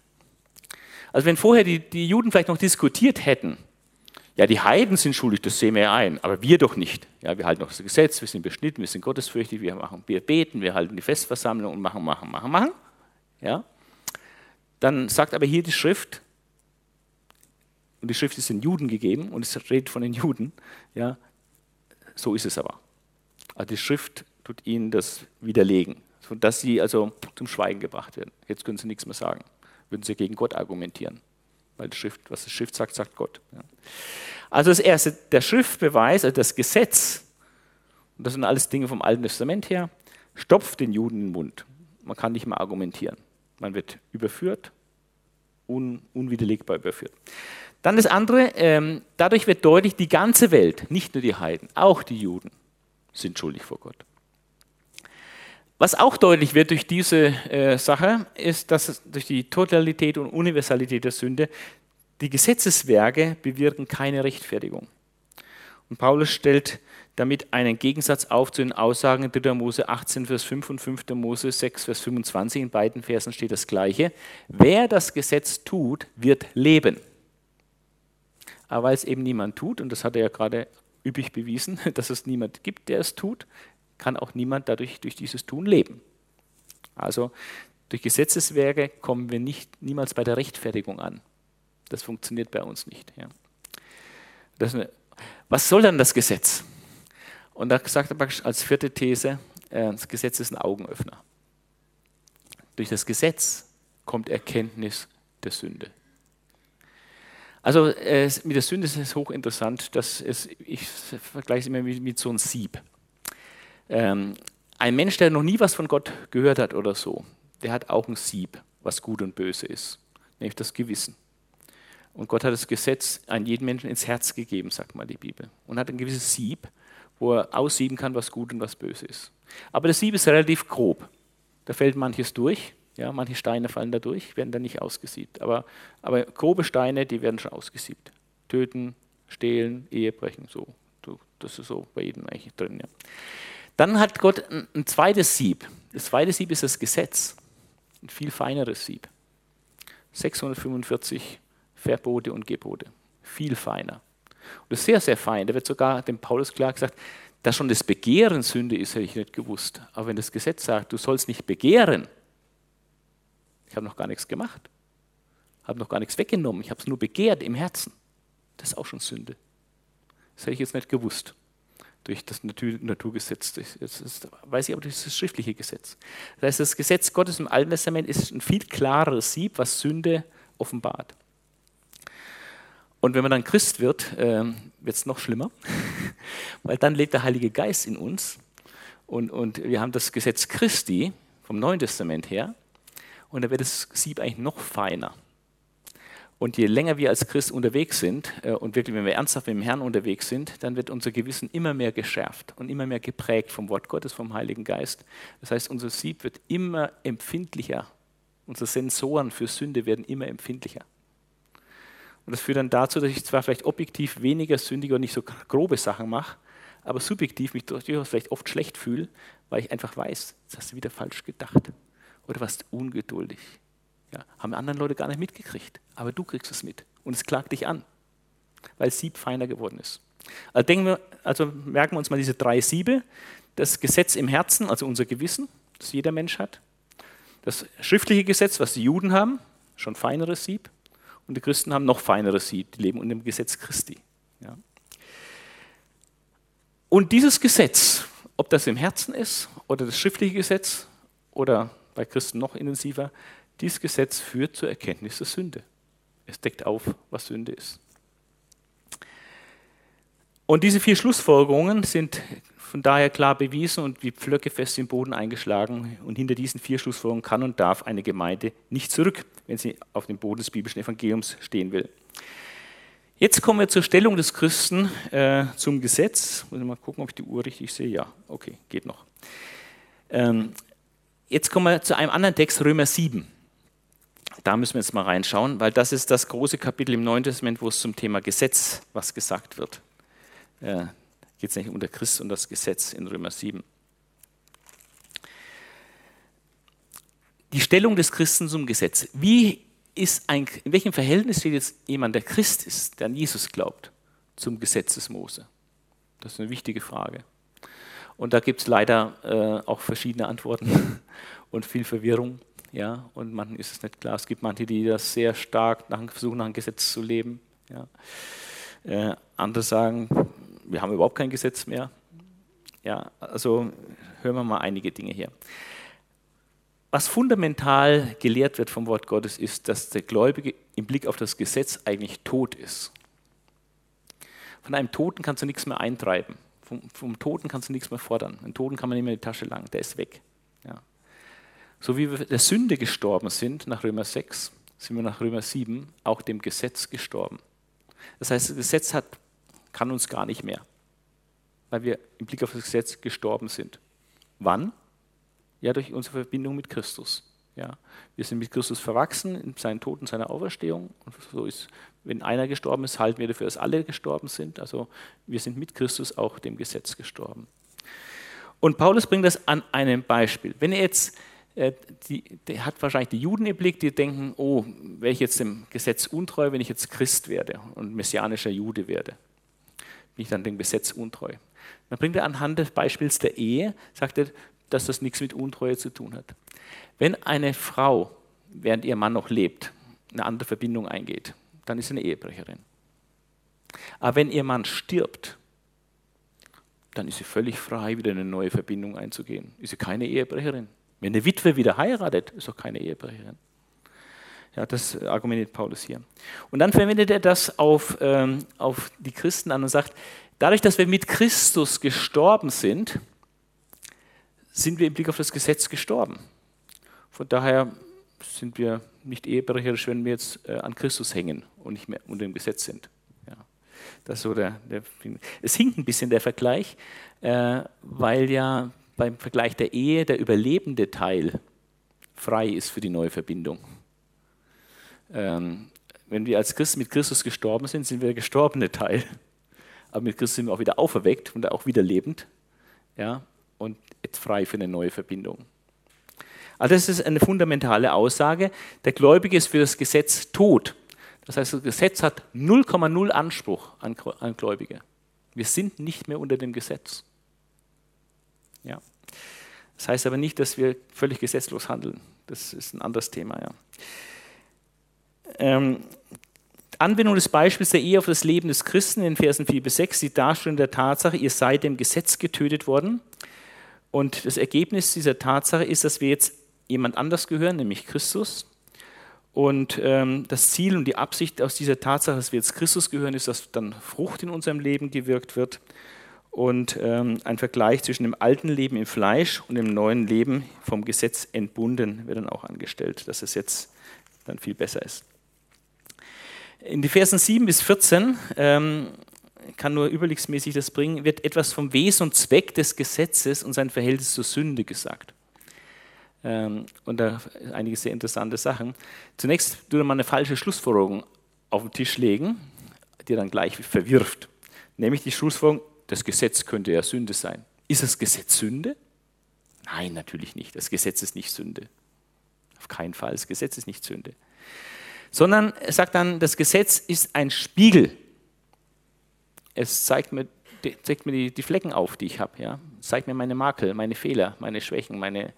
Also wenn vorher die, die Juden vielleicht noch diskutiert hätten, ja, die Heiden sind schuldig, das sehen wir ja ein, aber wir doch nicht. Ja, wir halten noch das Gesetz, wir sind beschnitten, wir sind gottesfürchtig, wir, machen, wir beten, wir halten die Festversammlung und machen, machen, machen, machen. Ja? Dann sagt aber hier die Schrift, und die Schrift ist den Juden gegeben und es redet von den Juden, ja, so ist es aber. Also die Schrift tut ihnen das widerlegen, sodass sie also zum Schweigen gebracht werden. Jetzt können sie nichts mehr sagen. Würden sie gegen Gott argumentieren. Weil die Schrift, was die Schrift sagt, sagt Gott. Ja. Also das erste, der Schriftbeweis, also das Gesetz, und das sind alles Dinge vom Alten Testament her, stopft den Juden den Mund. Man kann nicht mehr argumentieren. Man wird überführt, un, unwiderlegbar überführt. Dann das andere, ähm, dadurch wird deutlich, die ganze Welt, nicht nur die Heiden, auch die Juden, sind schuldig vor Gott. Was auch deutlich wird durch diese äh, Sache, ist, dass durch die Totalität und Universalität der Sünde die Gesetzeswerke bewirken keine Rechtfertigung. Und Paulus stellt damit einen Gegensatz auf zu den Aussagen in 3. Mose 18, Vers 5 und 5. Mose 6, Vers 25. In beiden Versen steht das Gleiche. Wer das Gesetz tut, wird leben. Aber weil es eben niemand tut, und das hat er ja gerade üppig bewiesen, dass es niemand gibt, der es tut, kann auch niemand dadurch durch dieses Tun leben. Also durch Gesetzeswerke kommen wir nicht, niemals bei der Rechtfertigung an. Das funktioniert bei uns nicht. Ja. Eine, was soll dann das Gesetz? Und da sagt er als vierte These, äh, das Gesetz ist ein Augenöffner. Durch das Gesetz kommt Erkenntnis der Sünde. Also äh, mit der Sünde ist es hochinteressant, dass es, ich vergleiche es immer mit, mit so einem Sieb. Ähm, ein Mensch, der noch nie was von Gott gehört hat oder so, der hat auch ein Sieb, was gut und böse ist, nämlich das Gewissen. Und Gott hat das Gesetz an jeden Menschen ins Herz gegeben, sagt mal die Bibel. Und hat ein gewisses Sieb, wo er aussieben kann, was gut und was böse ist. Aber das Sieb ist relativ grob. Da fällt manches durch. Ja, manche Steine fallen da durch, werden dann nicht ausgesiebt. Aber, aber grobe Steine, die werden schon ausgesiebt. Töten, stehlen, Ehebrechen, so. Das ist so bei jedem eigentlich drin. Ja. Dann hat Gott ein, ein zweites Sieb. Das zweite Sieb ist das Gesetz. Ein viel feineres Sieb. 645 Verbote und Gebote. Viel feiner. Und das ist sehr, sehr fein. Da wird sogar dem Paulus klar gesagt, dass schon das Begehren Sünde ist, hätte ich nicht gewusst. Aber wenn das Gesetz sagt, du sollst nicht begehren, ich habe noch gar nichts gemacht, habe noch gar nichts weggenommen, ich habe es nur begehrt im Herzen, das ist auch schon Sünde. Das hätte ich jetzt nicht gewusst durch das Natur Naturgesetz. Das ist, weiß ich aber, ist das schriftliche Gesetz. Das heißt, das Gesetz Gottes im Alten Testament ist ein viel klareres Sieb, was Sünde offenbart. Und wenn man dann Christ wird, äh, wird es noch schlimmer, weil dann lebt der Heilige Geist in uns und, und wir haben das Gesetz Christi vom Neuen Testament her und da wird das Sieb eigentlich noch feiner. Und je länger wir als Christ unterwegs sind äh, und wirklich, wenn wir ernsthaft mit dem Herrn unterwegs sind, dann wird unser Gewissen immer mehr geschärft und immer mehr geprägt vom Wort Gottes, vom Heiligen Geist. Das heißt, unser Sieb wird immer empfindlicher. Unsere Sensoren für Sünde werden immer empfindlicher. Und das führt dann dazu, dass ich zwar vielleicht objektiv weniger sündige und nicht so grobe Sachen mache, aber subjektiv mich durchaus vielleicht oft schlecht fühle, weil ich einfach weiß, das hast du wieder falsch gedacht. Oder warst ungeduldig. Ja, haben anderen Leute gar nicht mitgekriegt, aber du kriegst es mit und es klagt dich an, weil Sieb feiner geworden ist. Also, wir, also merken wir uns mal diese drei Siebe. Das Gesetz im Herzen, also unser Gewissen, das jeder Mensch hat. Das schriftliche Gesetz, was die Juden haben, schon feineres Sieb. Und die Christen haben noch feineres Sieb, die leben unter dem Gesetz Christi. Ja. Und dieses Gesetz, ob das im Herzen ist oder das schriftliche Gesetz oder bei Christen noch intensiver, dieses Gesetz führt zur Erkenntnis der Sünde. Es deckt auf, was Sünde ist. Und diese vier Schlussfolgerungen sind von daher klar bewiesen und wie Pflöcke fest im Boden eingeschlagen. Und hinter diesen vier Schlussfolgerungen kann und darf eine Gemeinde nicht zurück, wenn sie auf dem Boden des biblischen Evangeliums stehen will. Jetzt kommen wir zur Stellung des Christen äh, zum Gesetz. Muss ich mal gucken, ob ich die Uhr richtig sehe. Ja, okay, geht noch. Ähm, jetzt kommen wir zu einem anderen Text, Römer 7. Da müssen wir jetzt mal reinschauen, weil das ist das große Kapitel im Neuen Testament, wo es zum Thema Gesetz was gesagt wird. Äh, Geht es nicht um der Christ und das Gesetz in Römer 7. die Stellung des Christen zum Gesetz. Wie ist ein, in welchem Verhältnis steht jetzt jemand, der Christ ist, der an Jesus glaubt, zum Gesetz des Mose? Das ist eine wichtige Frage. Und da gibt es leider äh, auch verschiedene Antworten und viel Verwirrung. Ja, und manchen ist es nicht klar. Es gibt manche, die das sehr stark nach, versuchen, nach dem Gesetz zu leben. Ja. Äh, andere sagen, wir haben überhaupt kein Gesetz mehr. Ja, also hören wir mal einige Dinge hier. Was fundamental gelehrt wird vom Wort Gottes, ist, dass der Gläubige im Blick auf das Gesetz eigentlich tot ist. Von einem Toten kannst du nichts mehr eintreiben. Vom, vom Toten kannst du nichts mehr fordern. Einen Toten kann man nicht mehr in die Tasche langen, der ist weg. Ja. So wie wir der Sünde gestorben sind, nach Römer 6, sind wir nach Römer 7 auch dem Gesetz gestorben. Das heißt, das Gesetz hat, kann uns gar nicht mehr, weil wir im Blick auf das Gesetz gestorben sind. Wann? Ja, durch unsere Verbindung mit Christus. Ja, wir sind mit Christus verwachsen in seinen Tod und seiner Auferstehung. Und so ist, wenn einer gestorben ist, halten wir dafür, dass alle gestorben sind. Also wir sind mit Christus auch dem Gesetz gestorben. Und Paulus bringt das an einem Beispiel. Wenn er jetzt, äh, die, der hat wahrscheinlich die Juden im Blick, die denken, oh, wäre ich jetzt dem Gesetz untreu, wenn ich jetzt Christ werde und messianischer Jude werde? Bin ich dann dem Gesetz untreu? Dann bringt er anhand des Beispiels der Ehe, sagt er, dass das nichts mit Untreue zu tun hat. Wenn eine Frau, während ihr Mann noch lebt, eine andere Verbindung eingeht, dann ist sie eine Ehebrecherin. Aber wenn ihr Mann stirbt, dann ist sie völlig frei, wieder eine neue Verbindung einzugehen. Ist sie keine Ehebrecherin. Wenn eine Witwe wieder heiratet, ist auch keine Ehebrecherin. Ja, das argumentiert Paulus hier. Und dann verwendet er das auf, ähm, auf die Christen an und sagt, dadurch, dass wir mit Christus gestorben sind, sind wir im Blick auf das Gesetz gestorben. Von daher sind wir nicht ehebrecherisch, wenn wir jetzt äh, an Christus hängen und nicht mehr unter dem Gesetz sind. Ja. Das so der, der, es hinkt ein bisschen der Vergleich, äh, weil ja beim Vergleich der Ehe der überlebende Teil frei ist für die neue Verbindung. Ähm, wenn wir als Christen mit Christus gestorben sind, sind wir der gestorbene Teil. Aber mit Christus sind wir auch wieder auferweckt und auch wieder lebend. Ja, und frei für eine neue Verbindung. Also das ist eine fundamentale Aussage. Der Gläubige ist für das Gesetz tot. Das heißt, das Gesetz hat 0,0 Anspruch an, Gläubige. Wir sind nicht mehr unter dem Gesetz. Ja. Das heißt aber nicht, dass wir völlig gesetzlos handeln. Das ist ein anderes Thema. Ja. Ähm, Anwendung des Beispiels der Ehe auf das Leben des Christen in Versen 4 bis 6, die Darstellung der Tatsache, ihr seid dem Gesetz getötet worden. Und das Ergebnis dieser Tatsache ist, dass wir jetzt jemand anders gehören, nämlich Christus. Und ähm, das Ziel und die Absicht aus dieser Tatsache, dass wir jetzt Christus gehören, ist, dass dann Frucht in unserem Leben gewirkt wird. Und ähm, ein Vergleich zwischen dem alten Leben im Fleisch und dem neuen Leben vom Gesetz entbunden wird dann auch angestellt, dass es jetzt dann viel besser ist. In die Versen 7 bis 14 ähm, kann nur überblicksmäßig das bringen, wird etwas vom Wesen und Zweck des Gesetzes und sein Verhältnis zur Sünde gesagt. Ähm, und da einige sehr interessante Sachen. Zunächst tut man eine falsche Schlussfolgerung auf den Tisch legen, die dann gleich verwirft. Nämlich die Schlussfolgerung, das Gesetz könnte ja Sünde sein. Ist das Gesetz Sünde? Nein, natürlich nicht. Das Gesetz ist nicht Sünde. Auf keinen Fall. Das Gesetz ist nicht Sünde. Sondern er sagt dann, das Gesetz ist ein Spiegel es zeigt mir, zeigt mir die, die Flecken auf, die ich habe. Ja? Es zeigt mir meine Makel, meine Fehler, meine Schwächen, meine,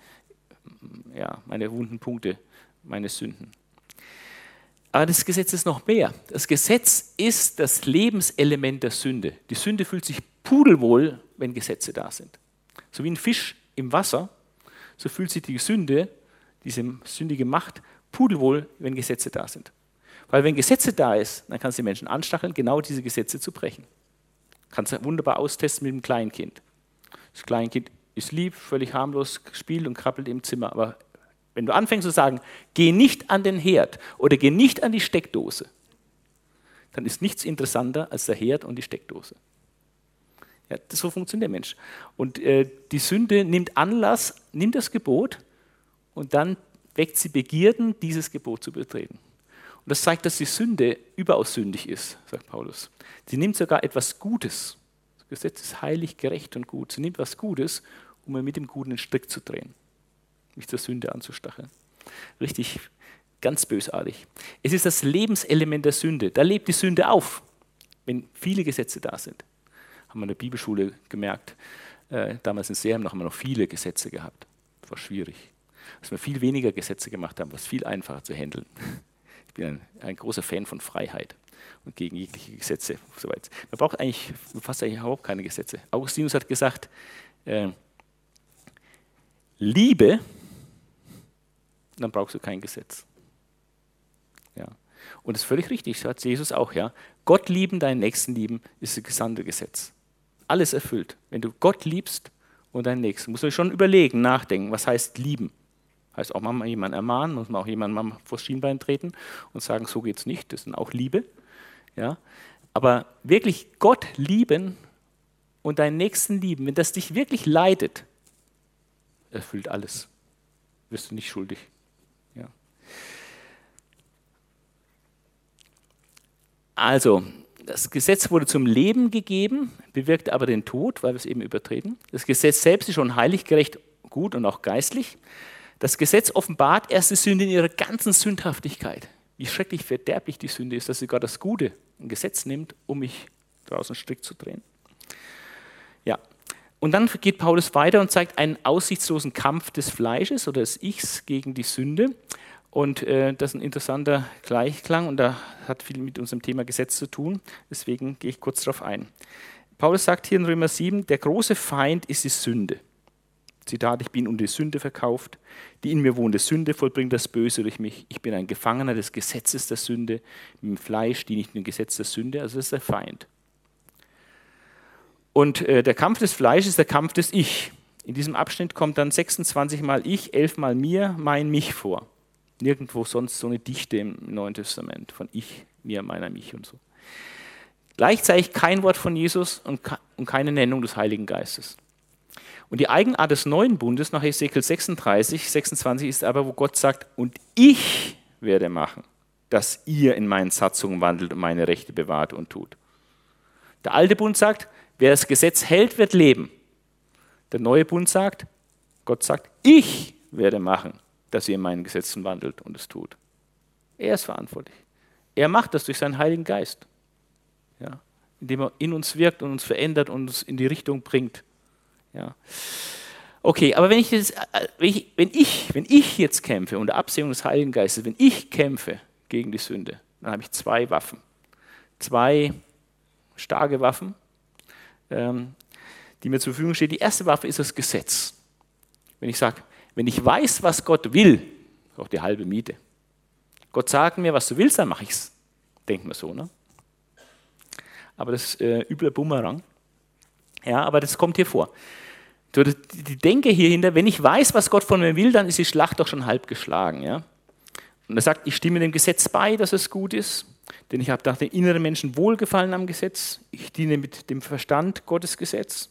ja, meine wunden Punkte, meine Sünden. Aber das Gesetz ist noch mehr. Das Gesetz ist das Lebenselement der Sünde. Die Sünde fühlt sich pudelwohl, wenn Gesetze da sind. So wie ein Fisch im Wasser, so fühlt sich die Sünde, diese sündige Macht, pudelwohl, wenn Gesetze da sind. Weil wenn Gesetze da ist, dann kann es die Menschen anstacheln, genau diese Gesetze zu brechen. Kannst du wunderbar austesten mit dem Kleinkind. Das Kleinkind ist lieb, völlig harmlos, spielt und krabbelt im Zimmer. Aber wenn du anfängst zu sagen, geh nicht an den Herd oder geh nicht an die Steckdose, dann ist nichts interessanter als der Herd und die Steckdose. Ja, so funktioniert der Mensch. Und äh, die Sünde nimmt Anlass, nimmt das Gebot und dann weckt sie Begierden, dieses Gebot zu betreten. Und das zeigt, dass die Sünde überaus sündig ist, sagt Paulus. Sie nimmt sogar etwas Gutes. Das Gesetz ist heilig, gerecht und gut. Sie nimmt etwas Gutes, um mit dem Guten einen Strick zu drehen, mich zur Sünde anzustacheln. Richtig ganz bösartig. Es ist das Lebenselement der Sünde. Da lebt die Sünde auf, wenn viele Gesetze da sind. Haben wir in der Bibelschule gemerkt. Äh, damals in Serum haben wir noch viele Gesetze gehabt. Das war schwierig. Dass wir viel weniger Gesetze gemacht haben, was viel einfacher zu handeln. Ich bin ein, ein großer Fan von Freiheit und gegen jegliche Gesetze. Man braucht eigentlich fast eigentlich überhaupt keine Gesetze. Augustinus hat gesagt, äh, Liebe, dann brauchst du kein Gesetz. Ja. Und das ist völlig richtig, hat Jesus auch. Ja. Gott lieben, deinen Nächsten lieben, ist das gesamte Gesetz. Alles erfüllt. Wenn du Gott liebst und deinen Nächsten, musst du schon überlegen, nachdenken, was heißt lieben. Heißt auch mal jemanden ermahnen, muss man auch jemanden mal vors Schienbein treten und sagen, so geht es nicht, das ist auch Liebe. Ja. Aber wirklich Gott lieben und deinen Nächsten lieben, wenn das dich wirklich leidet, erfüllt alles. Wirst du nicht schuldig. Ja. Also, das Gesetz wurde zum Leben gegeben, bewirkte aber den Tod, weil wir es eben übertreten. Das Gesetz selbst ist schon heilig, gerecht, gut und auch geistlich. Das Gesetz offenbart erst die Sünde in ihrer ganzen Sündhaftigkeit. Wie schrecklich verderblich die Sünde ist, dass sie sogar das Gute, ein Gesetz nimmt, um mich draußen strikt zu drehen. Ja, und dann geht Paulus weiter und zeigt einen aussichtslosen Kampf des Fleisches oder des Ichs gegen die Sünde. Und äh, das ist ein interessanter Gleichklang und da hat viel mit unserem Thema Gesetz zu tun. Deswegen gehe ich kurz darauf ein. Paulus sagt hier in Römer 7, der große Feind ist die Sünde. Zitat, ich bin um die Sünde verkauft, die in mir wohnende Sünde vollbringt das Böse durch mich. Ich bin ein Gefangener des Gesetzes der Sünde, mit dem Fleisch diene ich dem Gesetz der Sünde, also das ist der Feind. Und äh, der Kampf des Fleisches ist der Kampf des Ich. In diesem Abschnitt kommt dann 26 mal Ich, 11 mal mir, mein Mich vor. Nirgendwo sonst so eine Dichte im Neuen Testament von Ich, mir, meiner, mich und so. Gleichzeitig kein Wort von Jesus und keine Nennung des Heiligen Geistes. Und die Eigenart des neuen Bundes nach Ezekiel 36, 26 ist aber, wo Gott sagt, und ich werde machen, dass ihr in meinen Satzungen wandelt und meine Rechte bewahrt und tut. Der alte Bund sagt, Wer das Gesetz hält, wird leben. Der neue Bund sagt, Gott sagt, ich werde machen, dass ihr in meinen Gesetzen wandelt und es tut. Er ist verantwortlich. Er macht das durch seinen Heiligen Geist, ja, indem er in uns wirkt und uns verändert und uns in die Richtung bringt. Ja. Okay, aber wenn ich, das, wenn, ich, wenn, ich, wenn ich jetzt kämpfe unter Absehung des Heiligen Geistes, wenn ich kämpfe gegen die Sünde, dann habe ich zwei Waffen. Zwei starke Waffen, die mir zur Verfügung steht. Die erste Waffe ist das Gesetz. Wenn ich sage, wenn ich weiß, was Gott will, auch die halbe Miete. Gott sagt mir, was du willst, dann mache ich es. Denkt man so, ne? Aber das ist äh, übler Bumerang. Ja, aber das kommt hier vor. Die Denke hier hinter, wenn ich weiß, was Gott von mir will, dann ist die Schlacht doch schon halb geschlagen. Ja? Und er sagt, ich stimme dem Gesetz bei, dass es gut ist. Denn ich habe nach dem inneren Menschen Wohlgefallen am Gesetz. Ich diene mit dem Verstand Gottes Gesetz.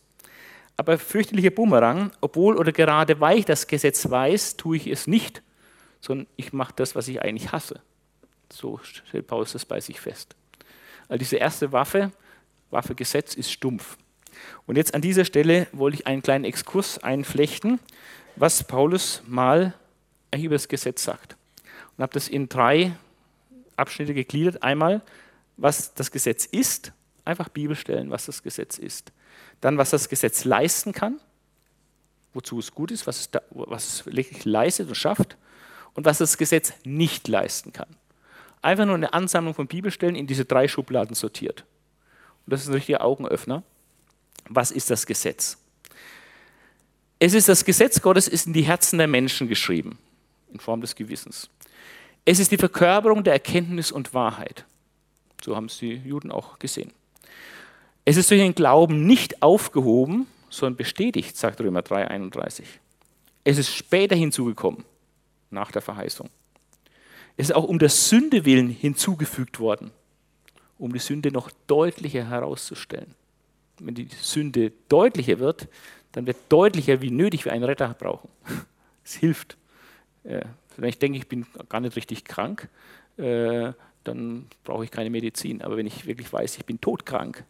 Aber fürchterlicher Bumerang, obwohl oder gerade weil ich das Gesetz weiß, tue ich es nicht, sondern ich mache das, was ich eigentlich hasse. So stellt Paulus das bei sich fest. Also diese erste Waffe, Waffe Gesetz, ist stumpf. Und jetzt an dieser Stelle wollte ich einen kleinen Exkurs einflechten, was Paulus mal über das Gesetz sagt. Und habe das in drei Abschnitte gegliedert. Einmal, was das Gesetz ist, einfach Bibelstellen, was das Gesetz ist. Dann, was das Gesetz leisten kann, wozu es gut ist, was es, da, was es wirklich leistet und schafft und was das Gesetz nicht leisten kann. Einfach nur eine Ansammlung von Bibelstellen in diese drei Schubladen sortiert. Und das ist ein richtiger Augenöffner. Was ist das Gesetz? Es ist das Gesetz Gottes, ist in die Herzen der Menschen geschrieben, in Form des Gewissens. Es ist die Verkörperung der Erkenntnis und Wahrheit. So haben es die Juden auch gesehen. Es ist durch den Glauben nicht aufgehoben, sondern bestätigt, sagt Römer 3,31. Es ist später hinzugekommen, nach der Verheißung. Es ist auch um der Sünde willen hinzugefügt worden, um die Sünde noch deutlicher herauszustellen. Wenn die Sünde deutlicher wird, dann wird deutlicher, wie nötig wir einen Retter brauchen. Es hilft. Wenn ich denke, ich bin gar nicht richtig krank, äh, dann brauche ich keine Medizin. Aber wenn ich wirklich weiß, ich bin todkrank,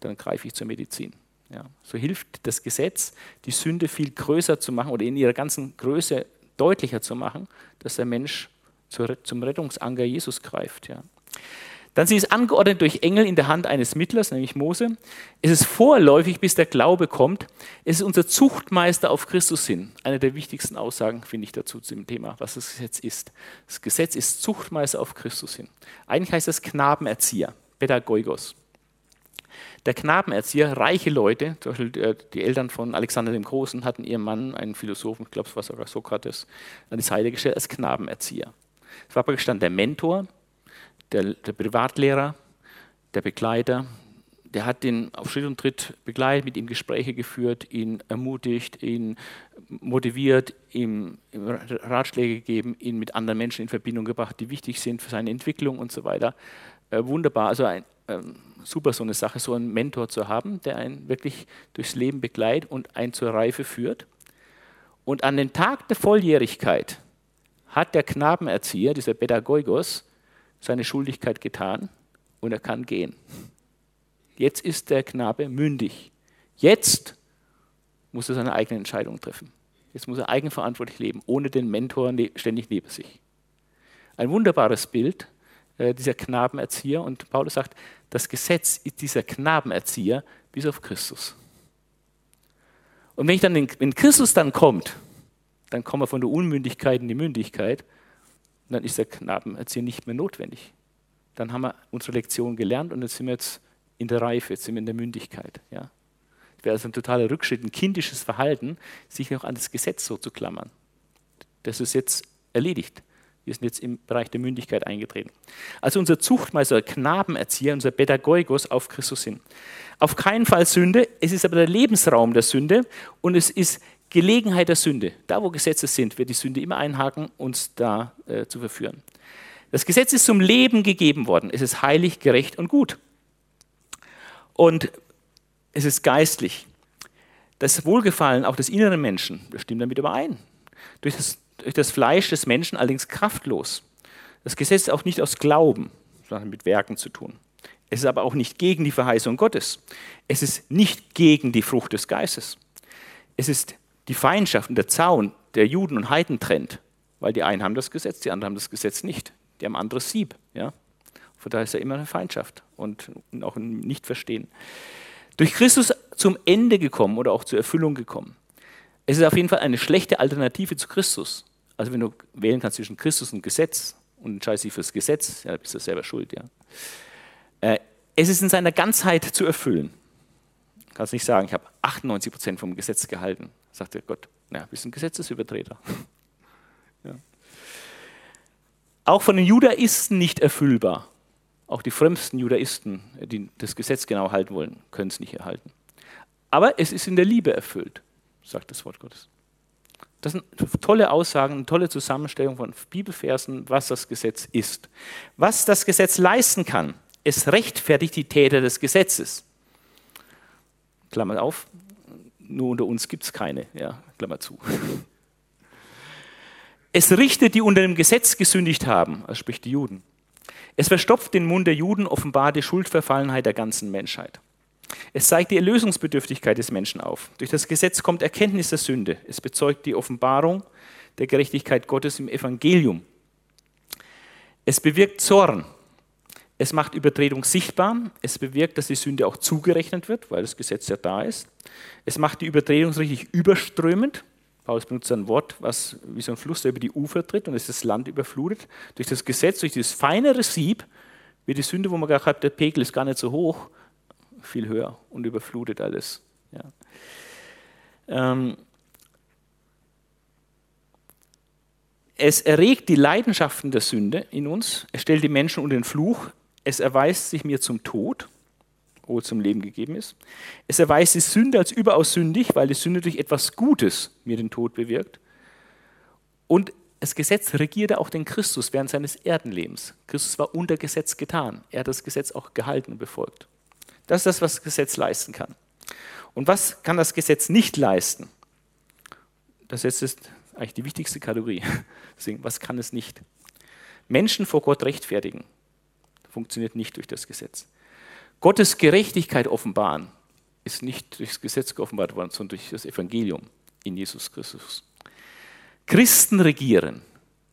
dann greife ich zur Medizin. Ja. So hilft das Gesetz, die Sünde viel größer zu machen oder in ihrer ganzen Größe deutlicher zu machen, dass der Mensch zum Rettungsanker Jesus greift. Ja. Dann sie ist angeordnet durch Engel in der Hand eines Mittlers, nämlich Mose. Es ist vorläufig, bis der Glaube kommt. Es ist unser Zuchtmeister auf Christus hin. Eine der wichtigsten Aussagen finde ich dazu zu dem Thema, was das Gesetz ist. Das Gesetz ist Zuchtmeister auf Christus hin. Eigentlich heißt das Knabenerzieher, Pädagoigos. Der Knabenerzieher, reiche Leute, zum Beispiel äh, die Eltern von Alexander dem Großen, hatten ihren Mann, einen Philosophen, ich glaube es war sogar Sokrates, an die Seite gestellt als Knabenerzieher. Es war praktisch dann der Mentor, der, der Privatlehrer, der Begleiter, der hat ihn auf Schritt und Tritt begleitet, mit ihm Gespräche geführt, ihn ermutigt, ihn motiviert, ihm Ratschläge gegeben, ihn mit anderen Menschen in Verbindung gebracht, die wichtig sind für seine Entwicklung und so weiter. Äh, wunderbar, also ein, äh, super so eine Sache, so einen Mentor zu haben, der einen wirklich durchs Leben begleitet und einen zur Reife führt. Und an dem Tag der Volljährigkeit hat der Knabenerzieher, dieser Pädagoigos, seine Schuldigkeit getan und er kann gehen. Jetzt ist der Knabe mündig. Jetzt muss er seine eigene Entscheidung treffen. Jetzt muss er eigenverantwortlich leben, ohne den Mentor ne-, ständig neben sich. Ein wunderbares Bild äh, dieser Knabenerzieher. Und Paulus sagt, das Gesetz ist dieser Knabenerzieher bis auf Christus. Und wenn, ich dann, wenn Christus dann kommt, dann kommen wir von der Unmündigkeit in die Mündigkeit dann ist der Knabenerzieher nicht mehr notwendig. Dann haben wir unsere Lektion gelernt und jetzt sind wir jetzt in der Reife, jetzt sind wir in der Mündigkeit. Ja. Es wäre also ein totaler Rückschritt, ein kindisches Verhalten, sich noch an das Gesetz so zu klammern. Das ist jetzt erledigt. Wir sind jetzt im Bereich der Mündigkeit eingetreten. Also unser Zuchtmeister, Knabenerzieher, unser Pädagogus auf Christus hin. Auf keinen Fall Sünde, es ist aber der Lebensraum der Sünde und es ist Gelegenheit der Sünde, da wo Gesetze sind, wird die Sünde immer einhaken, uns da äh, zu verführen. Das Gesetz ist zum Leben gegeben worden. Es ist heilig, gerecht und gut. Und es ist geistlich. Das Wohlgefallen auch des inneren Menschen, wir stimmen damit überein. Durch das, durch das Fleisch des Menschen allerdings kraftlos. Das Gesetz ist auch nicht aus Glauben, sondern mit Werken zu tun. Es ist aber auch nicht gegen die Verheißung Gottes. Es ist nicht gegen die Frucht des Geistes. Es ist die Feindschaft und der Zaun der Juden und Heiden trennt. Weil die einen haben das Gesetz, die anderen haben das Gesetz nicht. Die haben ein anderes Sieb. Ja? Von daher ist ja immer eine Feindschaft und auch ein Nichtverstehen. Durch Christus zum Ende gekommen oder auch zur Erfüllung gekommen. Es ist auf jeden Fall eine schlechte Alternative zu Christus. Also wenn du wählen kannst zwischen Christus und Gesetz und entscheidest dich fürs Gesetz, ja, bist du selber schuld. Ja. Äh, es ist in seiner Ganzheit zu erfüllen. Du kannst nicht sagen, ich habe 98 Prozent vom Gesetz gehalten sagte Gott, na, bist ein Gesetzesübertreter. ja. Auch von den Judaisten nicht erfüllbar. Auch die frömmsten Judaisten, die das Gesetz genau halten wollen, können es nicht erhalten. Aber es ist in der Liebe erfüllt, sagt das Wort Gottes. Das sind tolle Aussagen, eine tolle Zusammenstellung von Bibelversen, was das Gesetz ist. Was das Gesetz leisten kann, es rechtfertigt die Täter des Gesetzes. Klammer auf, nur unter uns gibt es keine, ja, Klammer zu. Es richtet die unter dem Gesetz gesündigt haben, also sprich die Juden. Es verstopft den Mund der Juden, offenbar die Schuldverfallenheit der ganzen Menschheit. Es zeigt die Erlösungsbedürftigkeit des Menschen auf. Durch das Gesetz kommt Erkenntnis der Sünde. Es bezeugt die Offenbarung der Gerechtigkeit Gottes im Evangelium. Es bewirkt Zorn. Es macht Übertretung sichtbar. Es bewirkt, dass die Sünde auch zugerechnet wird, weil das Gesetz ja da ist. Es macht die Übertretung richtig überströmend. Paulus benutzt ein Wort, was wie so ein Fluss, der über die Ufer tritt und es das Land überflutet. Durch das Gesetz, durch dieses feinere Sieb, wird die Sünde, wo man gerade hat, der Pegel ist gar nicht so hoch, viel höher und überflutet alles. Ja. Ähm, es erregt die Leidenschaften der Sünde in uns, es stellt die Menschen unter den Fluch, es erweist sich mir zum Tod, obwohl zum Leben gegeben ist. Es erweist die Sünde als überaus sündig, weil die Sünde durch etwas Gutes mir den Tod bewirkt. Und das Gesetz regierte auch den Christus während seines Erdenlebens. Christus war unter Gesetz getan. Er hat das Gesetz auch gehalten und befolgt. Das ist das, was das Gesetz leisten kann. Und was kann das Gesetz nicht leisten? Das ist eigentlich die wichtigste Kategorie. Deswegen, was kann es nicht? Menschen vor Gott rechtfertigen funktioniert nicht durch das Gesetz. Gottes Gerechtigkeit offenbaren ist nicht durchs Gesetz geoffenbart worden, sondern durch das Evangelium in Jesus Christus. Christen regieren.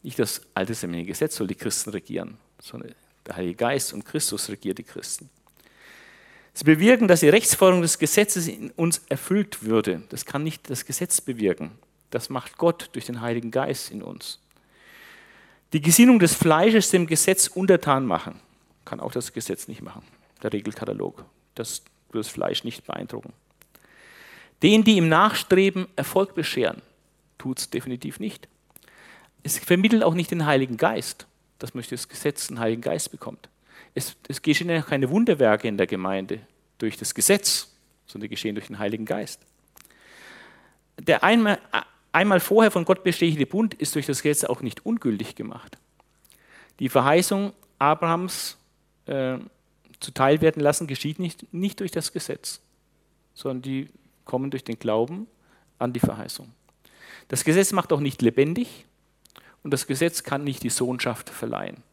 Nicht das Alte Testamentliche Gesetz soll die Christen regieren, sondern der Heilige Geist und Christus regiert die Christen. Sie bewirken, dass die Rechtsforderung des Gesetzes in uns erfüllt würde. Das kann nicht das Gesetz bewirken. Das macht Gott durch den Heiligen Geist in uns. Die Gesinnung des Fleisches dem Gesetz untertan machen, kann auch das Gesetz nicht machen, der Regelkatalog. Das wird das Fleisch nicht beeindrucken. Den, die im Nachstreben Erfolg bescheren, tut es definitiv nicht. Es vermittelt auch nicht den Heiligen Geist. Das möchte das Gesetz den Heiligen Geist bekommt. Es, es geschehen ja keine Wunderwerke in der Gemeinde durch das Gesetz, sondern geschehen durch den Heiligen Geist. Der einmal, einmal vorher von Gott bestätigte Bund ist durch das Gesetz auch nicht ungültig gemacht. Die Verheißung Abrahams äh, zuteil werden lassen geschieht nicht, nicht durch das Gesetz, sondern die kommen durch den Glauben an die Verheißung. Das Gesetz macht auch nicht lebendig und das Gesetz kann nicht die Sohnschaft verleihen.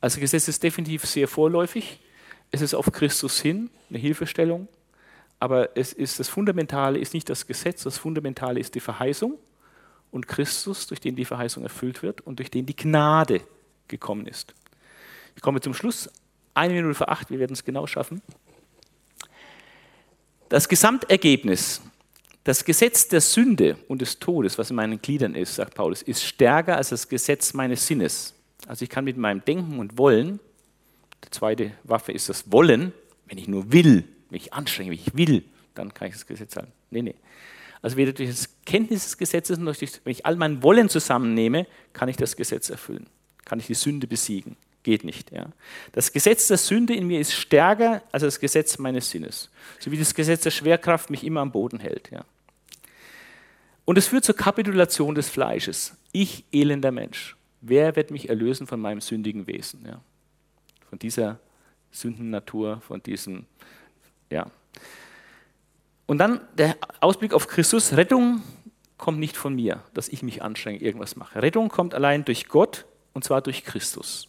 Also Gesetz ist definitiv sehr vorläufig. Es ist auf Christus hin eine Hilfestellung, aber es ist, das Fundamentale ist nicht das Gesetz, das Fundamentale ist die Verheißung und Christus, durch den die Verheißung erfüllt wird und durch den die Gnade gekommen ist. Ich komme zum Schluss. Eine Minute vor acht, wir werden es genau schaffen. Das Gesamtergebnis das Gesetz der Sünde und des Todes, was in meinen Gliedern ist, sagt Paulus, ist stärker als das Gesetz meines Sinnes. Also ich kann mit meinem Denken und Wollen, die zweite Waffe ist das Wollen, wenn ich nur will, wenn ich anstrenge, wenn ich will, dann kann ich das Gesetz halten. Nee, nee. Also weder durch das Kenntnis des Gesetzes noch durch, wenn ich all mein Wollen zusammennehme, kann ich das Gesetz erfüllen, kann ich die Sünde besiegen. Geht nicht. Ja. Das Gesetz der Sünde in mir ist stärker als das Gesetz meines Sinnes. So wie das Gesetz der Schwerkraft mich immer am Boden hält. Ja. Und es führt zur Kapitulation des Fleisches. Ich, elender Mensch, wer wird mich erlösen von meinem sündigen Wesen? Ja? Von dieser Sündennatur, von diesem, ja. Und dann der Ausblick auf Christus. Rettung kommt nicht von mir, dass ich mich anstrenge, irgendwas mache. Rettung kommt allein durch Gott und zwar durch Christus.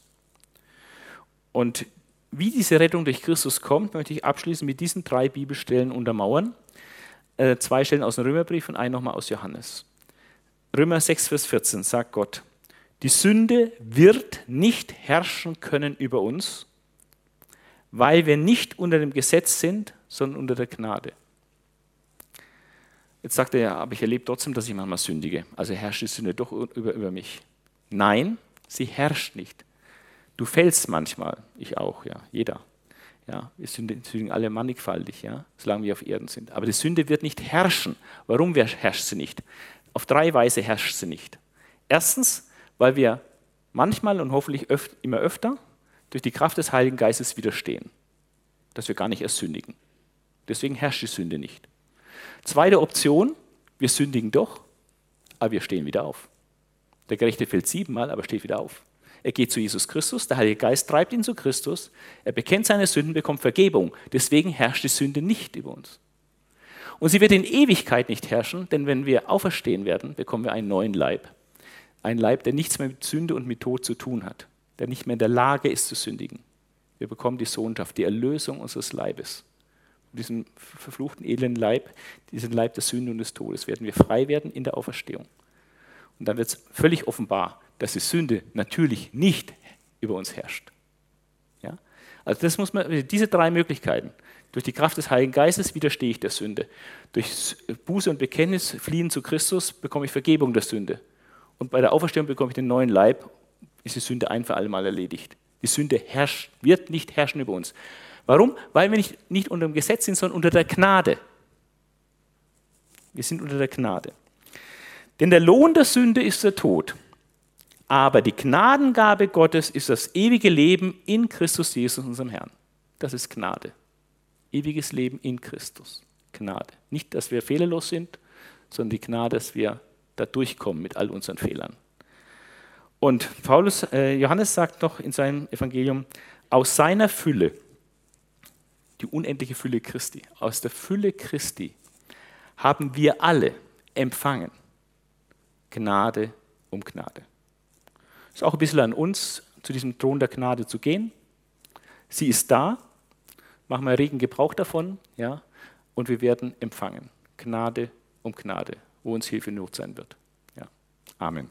Und wie diese Rettung durch Christus kommt, möchte ich abschließend mit diesen drei Bibelstellen untermauern. Äh, zwei Stellen aus dem Römerbrief und einen nochmal aus Johannes. Römer 6, Vers 14 sagt Gott, die Sünde wird nicht herrschen können über uns, weil wir nicht unter dem Gesetz sind, sondern unter der Gnade. Jetzt sagt er ja, aber ich erlebe trotzdem, dass ich manchmal sündige. Also herrscht die Sünde doch über, über mich. Nein, sie herrscht nicht. Du fällst manchmal, ich auch, ja, jeder. Ja, wir sündigen alle mannigfaltig, ja, solange wir auf Erden sind. Aber die Sünde wird nicht herrschen. Warum herrscht sie nicht? Auf drei Weise herrscht sie nicht. Erstens, weil wir manchmal und hoffentlich öf immer öfter durch die Kraft des Heiligen Geistes widerstehen, dass wir gar nicht erst sündigen. Deswegen herrscht die Sünde nicht. Zweite Option, wir sündigen doch, aber wir stehen wieder auf. Der Gerechte fällt siebenmal, aber steht wieder auf. Er geht zu Jesus Christus, der Heilige Geist treibt ihn zu Christus, er bekennt seine Sünden, bekommt Vergebung. Deswegen herrscht die Sünde nicht über uns. Und sie wird in Ewigkeit nicht herrschen, denn wenn wir auferstehen werden, bekommen wir einen neuen Leib. Ein Leib, der nichts mehr mit Sünde und mit Tod zu tun hat, der nicht mehr in der Lage ist zu sündigen. Wir bekommen die Sohnschaft, die Erlösung unseres Leibes. Und diesen verfluchten, elenden Leib, diesen Leib der Sünde und des Todes, werden wir frei werden in der Auferstehung. Und dann wird es völlig offenbar, dass die Sünde natürlich nicht über uns herrscht. Ja? Also das muss man, diese drei Möglichkeiten. Durch die Kraft des Heiligen Geistes widerstehe ich der Sünde. Durch Buße und Bekenntnis, Fliehen zu Christus, bekomme ich Vergebung der Sünde. Und bei der Auferstehung bekomme ich den neuen Leib, ist die Sünde ein für alle Mal erledigt. Die Sünde herrscht, wird nicht herrschen über uns. Warum? Weil wir nicht, nicht unter dem Gesetz sind, sondern unter der Gnade. Wir sind unter der Gnade. Denn der Lohn der Sünde ist der Tod. Aber die Gnadengabe Gottes ist das ewige Leben in Christus Jesus, unserem Herrn. Das ist Gnade. Ewiges Leben in Christus. Gnade. Nicht, dass wir fehlerlos sind, sondern die Gnade, dass wir da durchkommen mit all unseren Fehlern. Und Paulus, äh, Johannes sagt noch in seinem Evangelium, aus seiner Fülle, die unendliche Fülle Christi, aus der Fülle Christi haben wir alle empfangen Gnade um Gnade. Es ist auch ein bisschen an uns, zu diesem Thron der Gnade zu gehen. Sie ist da, machen wir regen Gebrauch davon, ja, und wir werden empfangen. Gnade um Gnade, wo uns Hilfe Not sein wird. Ja. Amen.